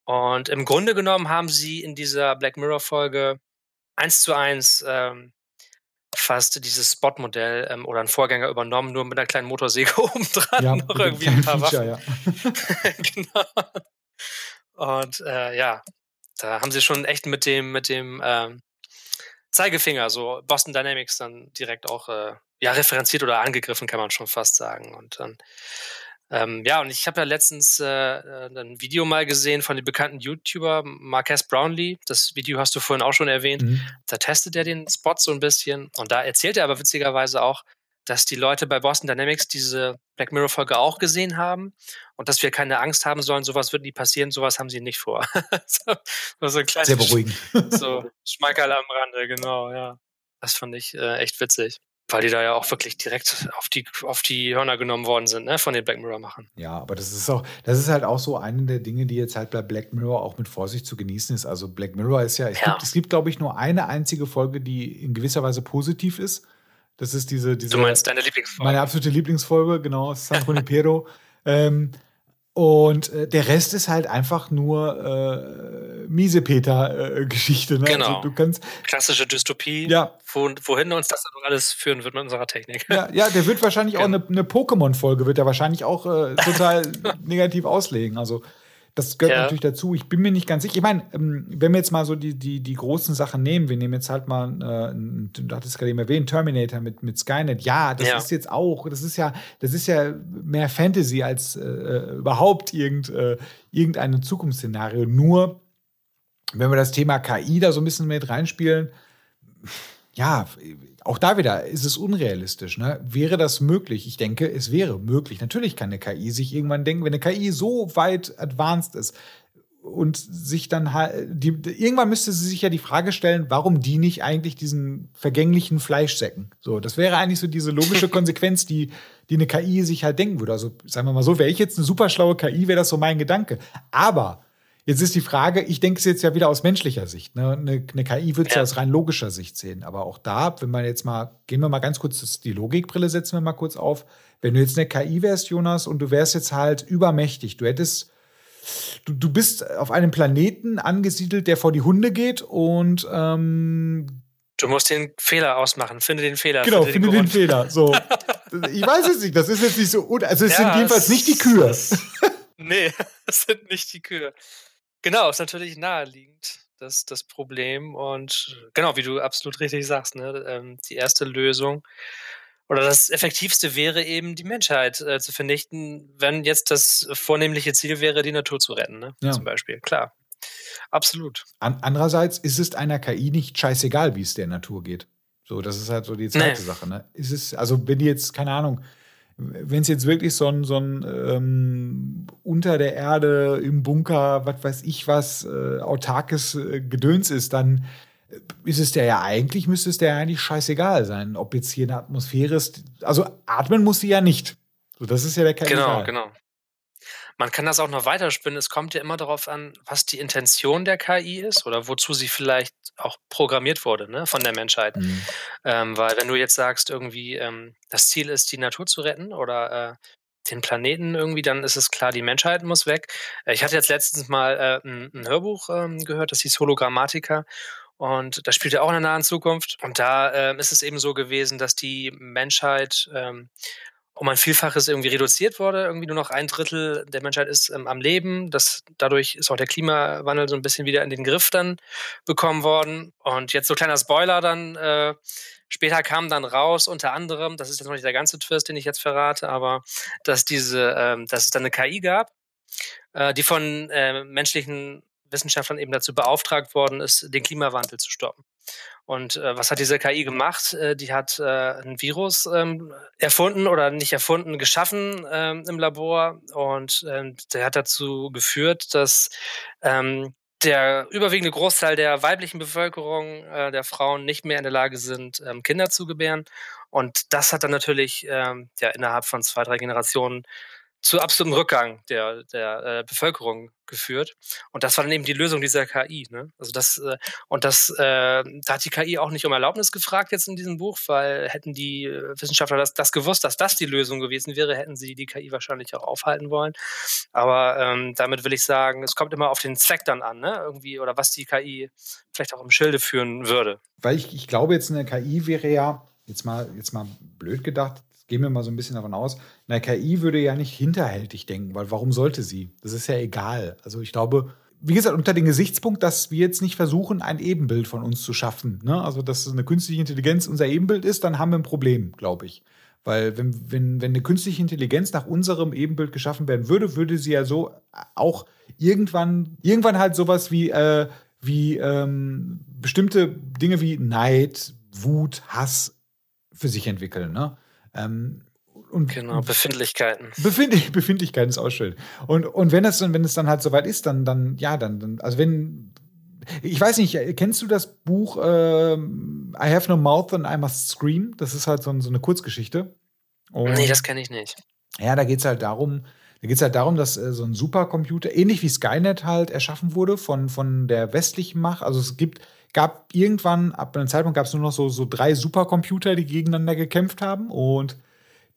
Und im Grunde genommen haben sie in dieser Black Mirror-Folge eins zu eins ähm, fast dieses Spot-Modell ähm, oder einen Vorgänger übernommen, nur mit einer kleinen Motorsäge oben dran, ja, noch irgendwie ein paar Feature, Waffen. Ja. genau. Und äh, ja, da haben sie schon echt mit dem, mit dem ähm, Zeigefinger, so Boston Dynamics dann direkt auch äh, ja, referenziert oder angegriffen, kann man schon fast sagen. Und dann ähm, ja, und ich habe ja letztens äh, äh, ein Video mal gesehen von dem bekannten YouTuber Marques Brownlee. Das Video hast du vorhin auch schon erwähnt. Mhm. Da testet er den Spot so ein bisschen und da erzählt er aber witzigerweise auch, dass die Leute bei Boston Dynamics diese Black Mirror Folge auch gesehen haben und dass wir keine Angst haben sollen, sowas wird nie passieren, sowas haben sie nicht vor. so, so ein Sehr beruhigend. so Schmackerl am Rande, genau, ja. Das fand ich äh, echt witzig weil die da ja auch wirklich direkt auf die, auf die Hörner genommen worden sind, ne, von den Black Mirror-Machern. Ja, aber das ist auch, das ist halt auch so eine der Dinge, die jetzt halt bei Black Mirror auch mit Vorsicht zu genießen ist. Also Black Mirror ist ja, es ja. gibt, es gibt, glaube ich, nur eine einzige Folge, die in gewisser Weise positiv ist. Das ist diese, diese. Du meinst deine Lieblingsfolge? Meine absolute Lieblingsfolge, genau, San Junipero. ähm, und äh, der Rest ist halt einfach nur äh, Miesepeter-Geschichte. Äh, ne? Genau. Also du kannst, Klassische Dystopie. Ja. Wo, wohin uns das alles führen wird mit unserer Technik. Ja, ja der wird wahrscheinlich genau. auch eine, eine Pokémon-Folge, wird er wahrscheinlich auch äh, total negativ auslegen. Also das gehört ja. natürlich dazu. Ich bin mir nicht ganz sicher. Ich meine, ähm, wenn wir jetzt mal so die, die, die großen Sachen nehmen, wir nehmen jetzt halt mal, äh, du hattest gerade eben erwähnt, Terminator mit, mit Skynet. Ja, das ja. ist jetzt auch, das ist ja, das ist ja mehr Fantasy als äh, äh überhaupt irgend, äh, irgendein Zukunftsszenario. Nur, wenn wir das Thema KI da so ein bisschen mit reinspielen, ja, auch da wieder ist es unrealistisch. Ne? Wäre das möglich? Ich denke, es wäre möglich. Natürlich kann eine KI sich irgendwann denken, wenn eine KI so weit advanced ist und sich dann halt, die, irgendwann müsste sie sich ja die Frage stellen, warum die nicht eigentlich diesen vergänglichen Fleischsäcken? So, das wäre eigentlich so diese logische Konsequenz, die, die eine KI sich halt denken würde. Also, sagen wir mal so, wäre ich jetzt eine super schlaue KI, wäre das so mein Gedanke. Aber Jetzt ist die Frage, ich denke es jetzt ja wieder aus menschlicher Sicht. Ne? Eine, eine KI wird es ja. aus rein logischer Sicht sehen. Aber auch da, wenn man jetzt mal, gehen wir mal ganz kurz, die Logikbrille setzen wir mal kurz auf. Wenn du jetzt eine KI wärst, Jonas, und du wärst jetzt halt übermächtig, du hättest, du, du bist auf einem Planeten angesiedelt, der vor die Hunde geht und ähm, Du musst den Fehler ausmachen. Finde den Fehler. Genau, finde, den, den Fehler. So. ich weiß es nicht. Das ist jetzt nicht so. Also, es ja, sind jedenfalls nicht die Kühe. nee, es sind nicht die Kühe. Genau, ist natürlich naheliegend, das, das Problem. Und genau, wie du absolut richtig sagst, ne, ähm, die erste Lösung oder das Effektivste wäre eben, die Menschheit äh, zu vernichten, wenn jetzt das vornehmliche Ziel wäre, die Natur zu retten, ne? Ja. zum Beispiel. Klar, absolut. An andererseits ist es einer KI nicht scheißegal, wie es der Natur geht. So, das ist halt so die zweite nee. Sache. Ne? Ist es, also wenn die jetzt, keine Ahnung, wenn es jetzt wirklich so ein, so ein ähm, unter der Erde im Bunker, was weiß ich was, äh, autarkes äh, Gedöns ist, dann ist es der ja eigentlich, müsste es der ja eigentlich scheißegal sein, ob jetzt hier eine Atmosphäre ist. Also atmen muss sie ja nicht. So, das ist ja der Genau, Fall. genau. Man kann das auch noch weiterspinnen. Es kommt ja immer darauf an, was die Intention der KI ist oder wozu sie vielleicht auch programmiert wurde ne, von der Menschheit. Mhm. Ähm, weil wenn du jetzt sagst, irgendwie ähm, das Ziel ist, die Natur zu retten oder äh, den Planeten irgendwie, dann ist es klar, die Menschheit muss weg. Äh, ich hatte jetzt letztens mal äh, ein, ein, Hörbuch ähm, gehört, das hieß Hologrammatika. Und das spielt ja auch in der nahen Zukunft. Und da äh, ist es eben so gewesen, dass die Menschheit ähm, um ein Vielfaches irgendwie reduziert wurde. Irgendwie nur noch ein Drittel der Menschheit ist ähm, am Leben. Das, dadurch ist auch der Klimawandel so ein bisschen wieder in den Griff dann bekommen worden. Und jetzt so kleiner Spoiler dann. Äh, später kam dann raus, unter anderem, das ist jetzt noch nicht der ganze Twist, den ich jetzt verrate, aber dass diese, ähm, dass es dann eine KI gab, äh, die von äh, menschlichen Wissenschaftlern eben dazu beauftragt worden ist, den Klimawandel zu stoppen. Und äh, was hat diese KI gemacht? Äh, die hat äh, ein Virus ähm, erfunden oder nicht erfunden, geschaffen ähm, im Labor. Und ähm, der hat dazu geführt, dass ähm, der überwiegende Großteil der weiblichen Bevölkerung, äh, der Frauen, nicht mehr in der Lage sind, ähm, Kinder zu gebären. Und das hat dann natürlich ähm, ja, innerhalb von zwei, drei Generationen zu absolutem Rückgang der, der äh, Bevölkerung geführt. Und das war dann eben die Lösung dieser KI. Ne? Also das, äh, und das, äh, da hat die KI auch nicht um Erlaubnis gefragt jetzt in diesem Buch, weil hätten die äh, Wissenschaftler das, das gewusst, dass das die Lösung gewesen wäre, hätten sie die KI wahrscheinlich auch aufhalten wollen. Aber ähm, damit will ich sagen, es kommt immer auf den Zweck dann an, ne? Irgendwie, oder was die KI vielleicht auch im Schilde führen würde. Weil ich, ich glaube, jetzt eine KI wäre ja, jetzt mal, jetzt mal blöd gedacht, gehen wir mal so ein bisschen davon aus, eine KI würde ja nicht hinterhältig denken, weil warum sollte sie? Das ist ja egal. Also ich glaube, wie gesagt, unter dem Gesichtspunkt, dass wir jetzt nicht versuchen, ein Ebenbild von uns zu schaffen. Ne? Also, dass eine künstliche Intelligenz unser Ebenbild ist, dann haben wir ein Problem, glaube ich. Weil wenn, wenn, wenn eine künstliche Intelligenz nach unserem Ebenbild geschaffen werden würde, würde sie ja so auch irgendwann, irgendwann halt sowas wie, äh, wie ähm, bestimmte Dinge wie Neid, Wut, Hass für sich entwickeln. Ne? Ähm, und genau, Befindlichkeiten. Befind Befindlichkeiten ist auch schön. Und, und wenn es dann, wenn es dann halt soweit ist, dann, dann, ja, dann, dann, also wenn, ich weiß nicht, kennst du das Buch äh, I Have No Mouth and I Must Scream? Das ist halt so, so eine Kurzgeschichte. Und, nee, das kenne ich nicht. Ja, da geht es halt darum, da geht es halt darum, dass äh, so ein Supercomputer, ähnlich wie Skynet halt erschaffen wurde von, von der westlichen Macht. Also es gibt gab irgendwann, ab einem Zeitpunkt gab es nur noch so, so drei Supercomputer, die gegeneinander gekämpft haben. Und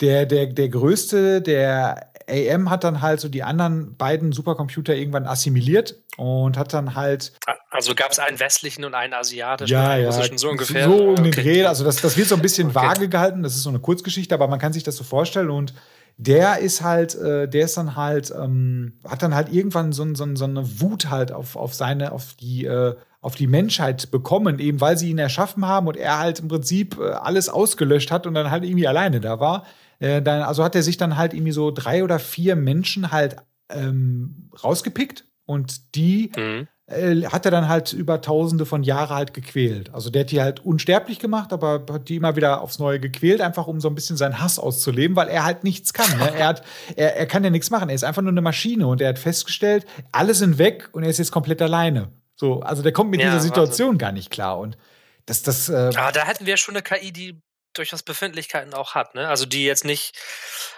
der, der, der größte, der AM, hat dann halt so die anderen beiden Supercomputer irgendwann assimiliert und hat dann halt. Also gab es einen westlichen und einen asiatischen, ja, einen russischen, so ungefähr. So um den okay. Dreh. Also das, das wird so ein bisschen okay. vage gehalten. Das ist so eine Kurzgeschichte, aber man kann sich das so vorstellen. Und der ist halt, äh, der ist dann halt, ähm, hat dann halt irgendwann so, so, so eine Wut halt auf, auf seine, auf die, äh, auf die Menschheit bekommen, eben weil sie ihn erschaffen haben und er halt im Prinzip äh, alles ausgelöscht hat und dann halt irgendwie alleine da war. Äh, dann, also hat er sich dann halt irgendwie so drei oder vier Menschen halt ähm, rausgepickt und die mhm. äh, hat er dann halt über tausende von Jahren halt gequält. Also der hat die halt unsterblich gemacht, aber hat die immer wieder aufs Neue gequält, einfach um so ein bisschen seinen Hass auszuleben, weil er halt nichts kann. Ne? er, hat, er, er kann ja nichts machen. Er ist einfach nur eine Maschine und er hat festgestellt, alle sind weg und er ist jetzt komplett alleine. So, also der kommt mit ja, dieser Situation Wahnsinn. gar nicht klar. Und das, das. Äh Aber da hätten wir schon eine KI, die durchaus Befindlichkeiten auch hat, ne? Also die jetzt nicht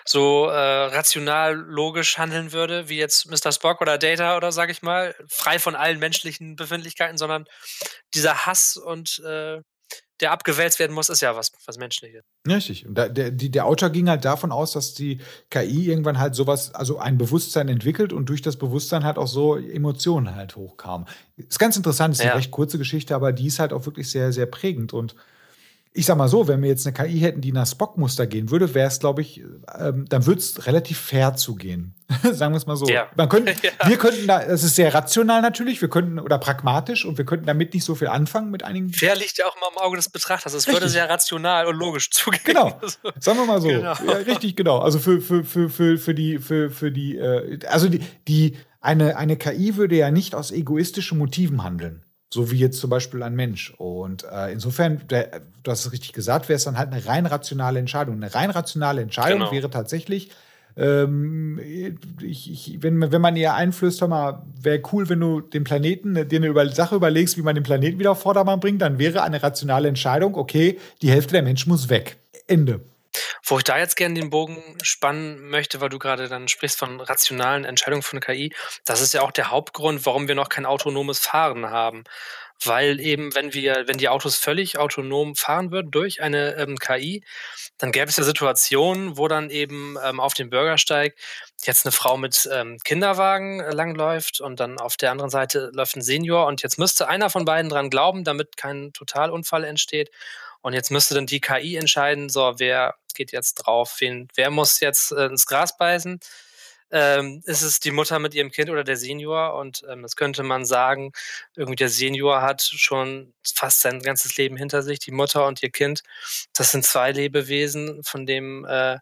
so äh, rational logisch handeln würde, wie jetzt Mr. Spock oder Data oder sag ich mal, frei von allen menschlichen Befindlichkeiten, sondern dieser Hass und äh, der abgewälzt werden muss, ist ja was, was Menschliches. Richtig. Und der, der, der Autor ging halt davon aus, dass die KI irgendwann halt sowas, also ein Bewusstsein entwickelt und durch das Bewusstsein halt auch so Emotionen halt hochkamen. Ist ganz interessant, ist ja. eine recht kurze Geschichte, aber die ist halt auch wirklich sehr, sehr prägend und ich sag mal so, wenn wir jetzt eine KI hätten, die nach Spock-Muster gehen würde, wäre es, glaube ich, ähm, dann würde es relativ fair zugehen. Sagen wir es mal so. Ja. Man könnte, ja. Wir könnten da, es ist sehr rational natürlich, wir könnten, oder pragmatisch und wir könnten damit nicht so viel anfangen mit einigen. Fair liegt ja auch immer im Auge des Betrachters. Es würde sehr rational und logisch zugehen. Genau. Sagen wir mal so. Genau. Ja, richtig, genau. Also für, für, für, für, für die, für, für die, äh, also die, die, eine, eine KI würde ja nicht aus egoistischen Motiven handeln. So wie jetzt zum Beispiel ein Mensch. Und äh, insofern, der, du hast es richtig gesagt, wäre es dann halt eine rein rationale Entscheidung. Eine rein rationale Entscheidung genau. wäre tatsächlich, ähm, ich, ich, wenn, wenn man ihr einflößt, hör mal, wäre cool, wenn du den Planeten, dir eine über Sache überlegst, wie man den Planeten wieder auf Vordermann bringt, dann wäre eine rationale Entscheidung, okay, die Hälfte der Menschen muss weg. Ende. Wo ich da jetzt gerne den Bogen spannen möchte, weil du gerade dann sprichst von rationalen Entscheidungen von KI, das ist ja auch der Hauptgrund, warum wir noch kein autonomes Fahren haben. weil eben, wenn wir, wenn die Autos völlig autonom fahren würden durch eine ähm, KI, dann gäbe es ja Situationen, wo dann eben ähm, auf dem Bürgersteig jetzt eine Frau mit ähm, Kinderwagen äh, langläuft und dann auf der anderen Seite läuft ein Senior und jetzt müsste einer von beiden dran glauben, damit kein Totalunfall entsteht. Und jetzt müsste dann die KI entscheiden, so, wer geht jetzt drauf, wen, wer muss jetzt äh, ins Gras beißen ähm, ist es die Mutter mit ihrem Kind oder der Senior? Und ähm, das könnte man sagen, irgendwie der Senior hat schon fast sein ganzes Leben hinter sich, die Mutter und ihr Kind. Das sind zwei Lebewesen, von dem äh,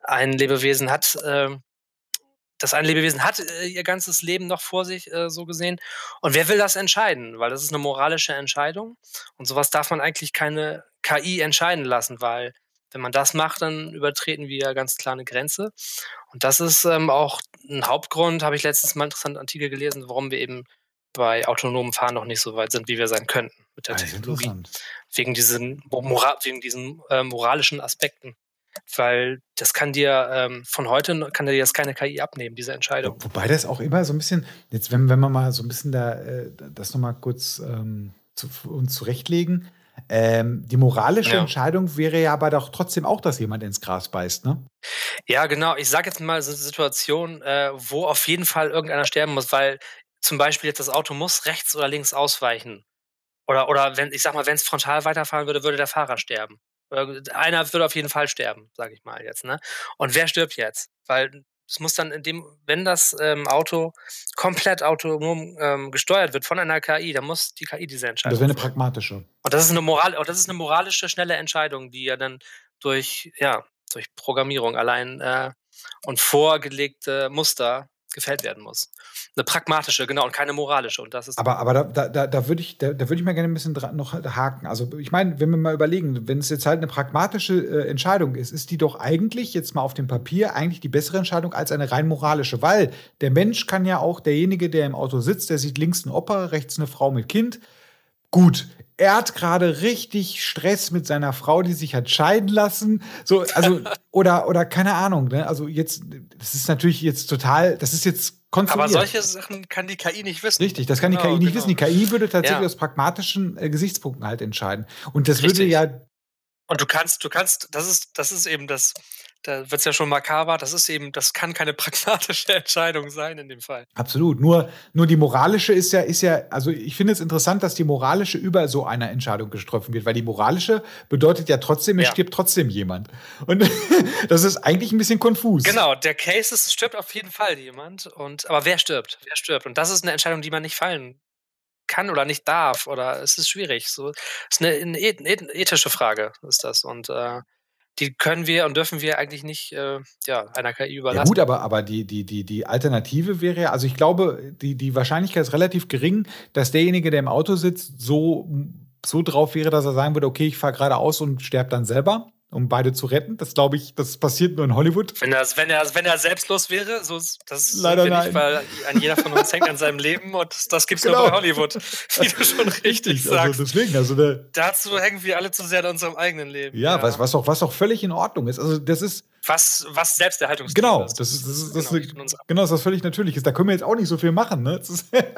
ein Lebewesen hat, äh, das ein Lebewesen hat äh, ihr ganzes Leben noch vor sich, äh, so gesehen. Und wer will das entscheiden? Weil das ist eine moralische Entscheidung. Und sowas darf man eigentlich keine KI entscheiden lassen, weil wenn man das macht, dann übertreten wir ja ganz klar eine Grenze. Und das ist ähm, auch ein Hauptgrund, habe ich letztens mal einen interessanten Artikel gelesen, warum wir eben bei autonomen Fahren noch nicht so weit sind, wie wir sein könnten mit der ah, Technologie. Wegen diesen, wegen diesen äh, moralischen Aspekten. Weil das kann dir ähm, von heute kann dir das keine KI abnehmen, diese Entscheidung. Wobei das auch immer so ein bisschen, jetzt wenn, wenn wir mal so ein bisschen da äh, das nochmal kurz ähm, zu, uns zurechtlegen, ähm, die moralische ja. Entscheidung wäre ja aber doch trotzdem auch, dass jemand ins Gras beißt, ne? Ja, genau. Ich sage jetzt mal so eine Situation, äh, wo auf jeden Fall irgendeiner sterben muss, weil zum Beispiel jetzt das Auto muss rechts oder links ausweichen. Oder, oder wenn, ich sag mal, wenn es frontal weiterfahren würde, würde der Fahrer sterben. Einer würde auf jeden Fall sterben, sage ich mal jetzt. Ne? Und wer stirbt jetzt? Weil es muss dann in dem, wenn das ähm, Auto komplett autonom ähm, gesteuert wird von einer KI, dann muss die KI diese Entscheidung. Das wäre eine pragmatische. Und das ist eine Moral, und das ist eine moralische, schnelle Entscheidung, die ja dann durch, ja, durch Programmierung allein äh, und vorgelegte Muster gefällt werden muss. Eine pragmatische, genau, und keine moralische. Und das ist aber aber da, da, da würde ich, da, da würd ich mal gerne ein bisschen dran, noch haken. Also ich meine, wenn wir mal überlegen, wenn es jetzt halt eine pragmatische äh, Entscheidung ist, ist die doch eigentlich, jetzt mal auf dem Papier, eigentlich die bessere Entscheidung als eine rein moralische. Weil der Mensch kann ja auch, derjenige, der im Auto sitzt, der sieht links einen Opa, rechts eine Frau mit Kind. Gut, er hat gerade richtig Stress mit seiner Frau, die sich hat scheiden lassen. So, also, oder, oder keine Ahnung, ne? Also jetzt, das ist natürlich jetzt total, das ist jetzt konstruiert. Aber solche Sachen kann die KI nicht wissen. Richtig, das kann genau, die KI nicht genau. wissen. Die KI würde tatsächlich ja. aus pragmatischen äh, Gesichtspunkten halt entscheiden. Und das Richtig. würde ja. Und du kannst, du kannst, das ist, das ist eben das, da wird es ja schon makaber, das ist eben, das kann keine pragmatische Entscheidung sein in dem Fall. Absolut. Nur, nur die moralische ist ja, ist ja, also ich finde es interessant, dass die moralische über so einer Entscheidung getroffen wird, weil die moralische bedeutet ja trotzdem, es ja. stirbt trotzdem jemand. Und das ist eigentlich ein bisschen konfus. Genau, der Case ist, es stirbt auf jeden Fall jemand. Und, aber wer stirbt? Wer stirbt? Und das ist eine Entscheidung, die man nicht fallen kann oder nicht darf. Oder es ist schwierig. So, es ist eine, eine ethische Frage, ist das. Und äh, die können wir und dürfen wir eigentlich nicht äh, ja, einer KI überlassen. Ja gut, aber, aber die, die, die, die Alternative wäre ja, also ich glaube, die, die Wahrscheinlichkeit ist relativ gering, dass derjenige, der im Auto sitzt, so, so drauf wäre, dass er sagen würde, okay, ich fahre geradeaus und sterbe dann selber um beide zu retten. Das glaube ich, das passiert nur in Hollywood. Wenn er, wenn er, wenn er selbstlos wäre, so das Leider nein. Nicht, weil an jeder von uns hängt an seinem Leben und das, das es genau. nur bei Hollywood, wie du schon richtig also sagst. Also deswegen, also der, Dazu hängen wir alle zu sehr an unserem eigenen Leben. Ja, ja. Was, was, auch, was auch völlig in Ordnung ist. Also das ist was, was Selbsterhaltungs Genau, das ist, das ist, das genau, ist, genau, das ist was völlig Natürliches. Da können wir jetzt auch nicht so viel machen, ne?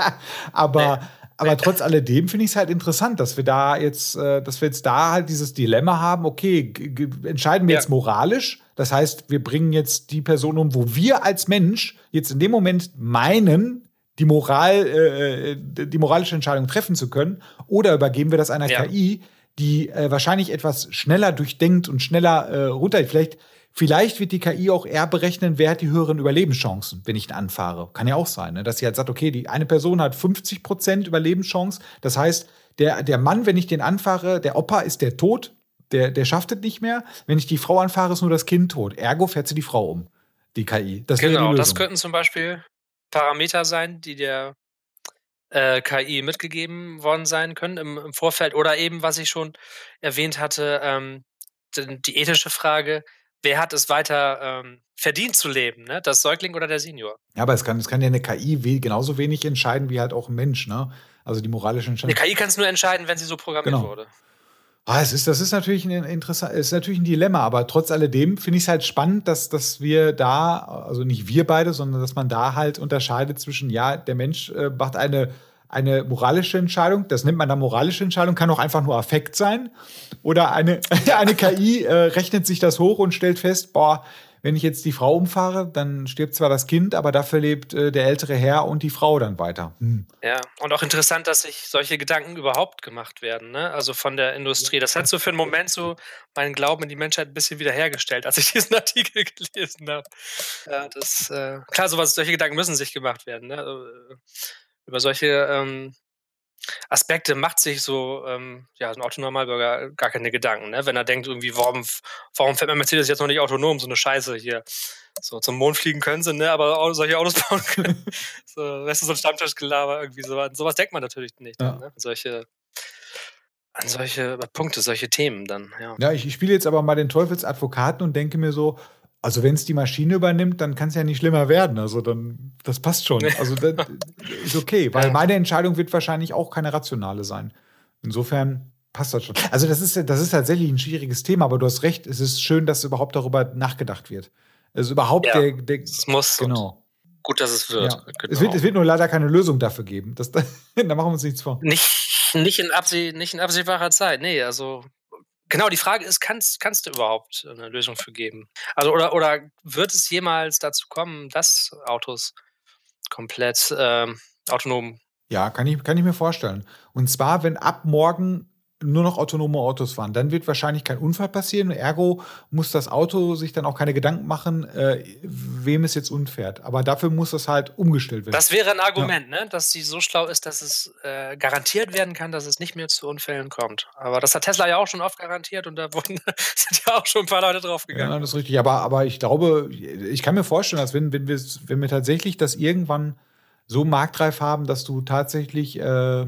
aber, nee. Aber trotz alledem finde ich es halt interessant, dass wir da jetzt, äh, dass wir jetzt da halt dieses Dilemma haben, okay, entscheiden wir ja. jetzt moralisch. Das heißt, wir bringen jetzt die Person um, wo wir als Mensch jetzt in dem Moment meinen, die Moral, äh, äh die moralische Entscheidung treffen zu können, oder übergeben wir das einer ja. KI, die äh, wahrscheinlich etwas schneller durchdenkt und schneller äh, runter. Vielleicht Vielleicht wird die KI auch eher berechnen, wer hat die höheren Überlebenschancen, wenn ich ihn anfahre. Kann ja auch sein, ne? dass sie halt sagt, okay, die eine Person hat 50 Prozent Überlebenschance. Das heißt, der, der Mann, wenn ich den anfahre, der Opa ist der tot, der, der schafft es nicht mehr. Wenn ich die Frau anfahre, ist nur das Kind tot. Ergo fährt sie die Frau um, die KI. Das genau, das könnten zum Beispiel Parameter sein, die der äh, KI mitgegeben worden sein können im, im, Vorfeld. Oder eben, was ich schon erwähnt hatte, ähm, die ethische Frage, wer hat es weiter ähm, verdient zu leben, ne? Das Säugling oder der Senior? Ja, aber es kann, es kann ja eine KI genauso wenig entscheiden wie halt auch ein Mensch, ne? Also die moralische Entscheidung. Eine KI kann es nur entscheiden, wenn sie so programmiert genau. wurde. Ah, es ist, das ist natürlich ein interessant, ist natürlich ein Dilemma, aber trotz alledem finde ich es halt spannend, dass, dass wir da, also nicht wir beide, sondern dass man da halt unterscheidet zwischen, ja, der Mensch äh, macht eine eine moralische Entscheidung. Das nennt man dann moralische Entscheidung, kann auch einfach nur Affekt sein. Oder eine, eine KI äh, rechnet sich das hoch und stellt fest, boah, wenn ich jetzt die Frau umfahre, dann stirbt zwar das Kind, aber dafür lebt äh, der ältere Herr und die Frau dann weiter. Hm. Ja, und auch interessant, dass sich solche Gedanken überhaupt gemacht werden, ne? Also von der Industrie. Das hat so für einen Moment so meinen Glauben in die Menschheit ein bisschen wiederhergestellt, als ich diesen Artikel gelesen habe. Ja, das, äh, klar, sowas, solche Gedanken müssen sich gemacht werden, ne? Über solche ähm, Aspekte macht sich so ähm, ja, ein Autonormalbürger gar keine Gedanken, ne? wenn er denkt, irgendwie, warum, warum fährt mein Mercedes jetzt noch nicht autonom, so eine Scheiße hier. So, zum Mond fliegen können sie, ne? aber solche Autos bauen können. so, weißt du, so ein Stammtischgelaber, irgendwie so. Sowas denkt man natürlich nicht. Ja. Dann, ne? Solche, an solche Punkte, solche Themen dann, ja. Ja, ich, ich spiele jetzt aber mal den Teufelsadvokaten und denke mir so, also wenn es die Maschine übernimmt, dann kann es ja nicht schlimmer werden. Also dann, das passt schon. Also das ist okay, weil meine Entscheidung wird wahrscheinlich auch keine rationale sein. Insofern passt das schon. Also das ist, das ist tatsächlich ein schwieriges Thema, aber du hast recht, es ist schön, dass überhaupt darüber nachgedacht wird. Also überhaupt ja, der, der es muss genau. Gut, dass es wird. Ja. Genau. Es wird. Es wird nur leider keine Lösung dafür geben. Das, da, da machen wir uns nichts vor. Nicht, nicht, in abseh, nicht in absehbarer Zeit. Nee, also Genau, die Frage ist, kannst, kannst du überhaupt eine Lösung für geben? Also, oder, oder wird es jemals dazu kommen, dass Autos komplett ähm, autonom. Ja, kann ich, kann ich mir vorstellen. Und zwar, wenn ab morgen nur noch autonome Autos fahren. Dann wird wahrscheinlich kein Unfall passieren. Ergo muss das Auto sich dann auch keine Gedanken machen, äh, wem es jetzt unfährt. Aber dafür muss das halt umgestellt werden. Das wäre ein Argument, ja. ne? dass sie so schlau ist, dass es äh, garantiert werden kann, dass es nicht mehr zu Unfällen kommt. Aber das hat Tesla ja auch schon oft garantiert und da wurden, sind ja auch schon ein paar Leute draufgegangen. Ja, das ist richtig. Aber, aber ich glaube, ich kann mir vorstellen, dass wenn, wenn, wir, wenn wir tatsächlich das irgendwann so marktreif haben, dass du tatsächlich äh,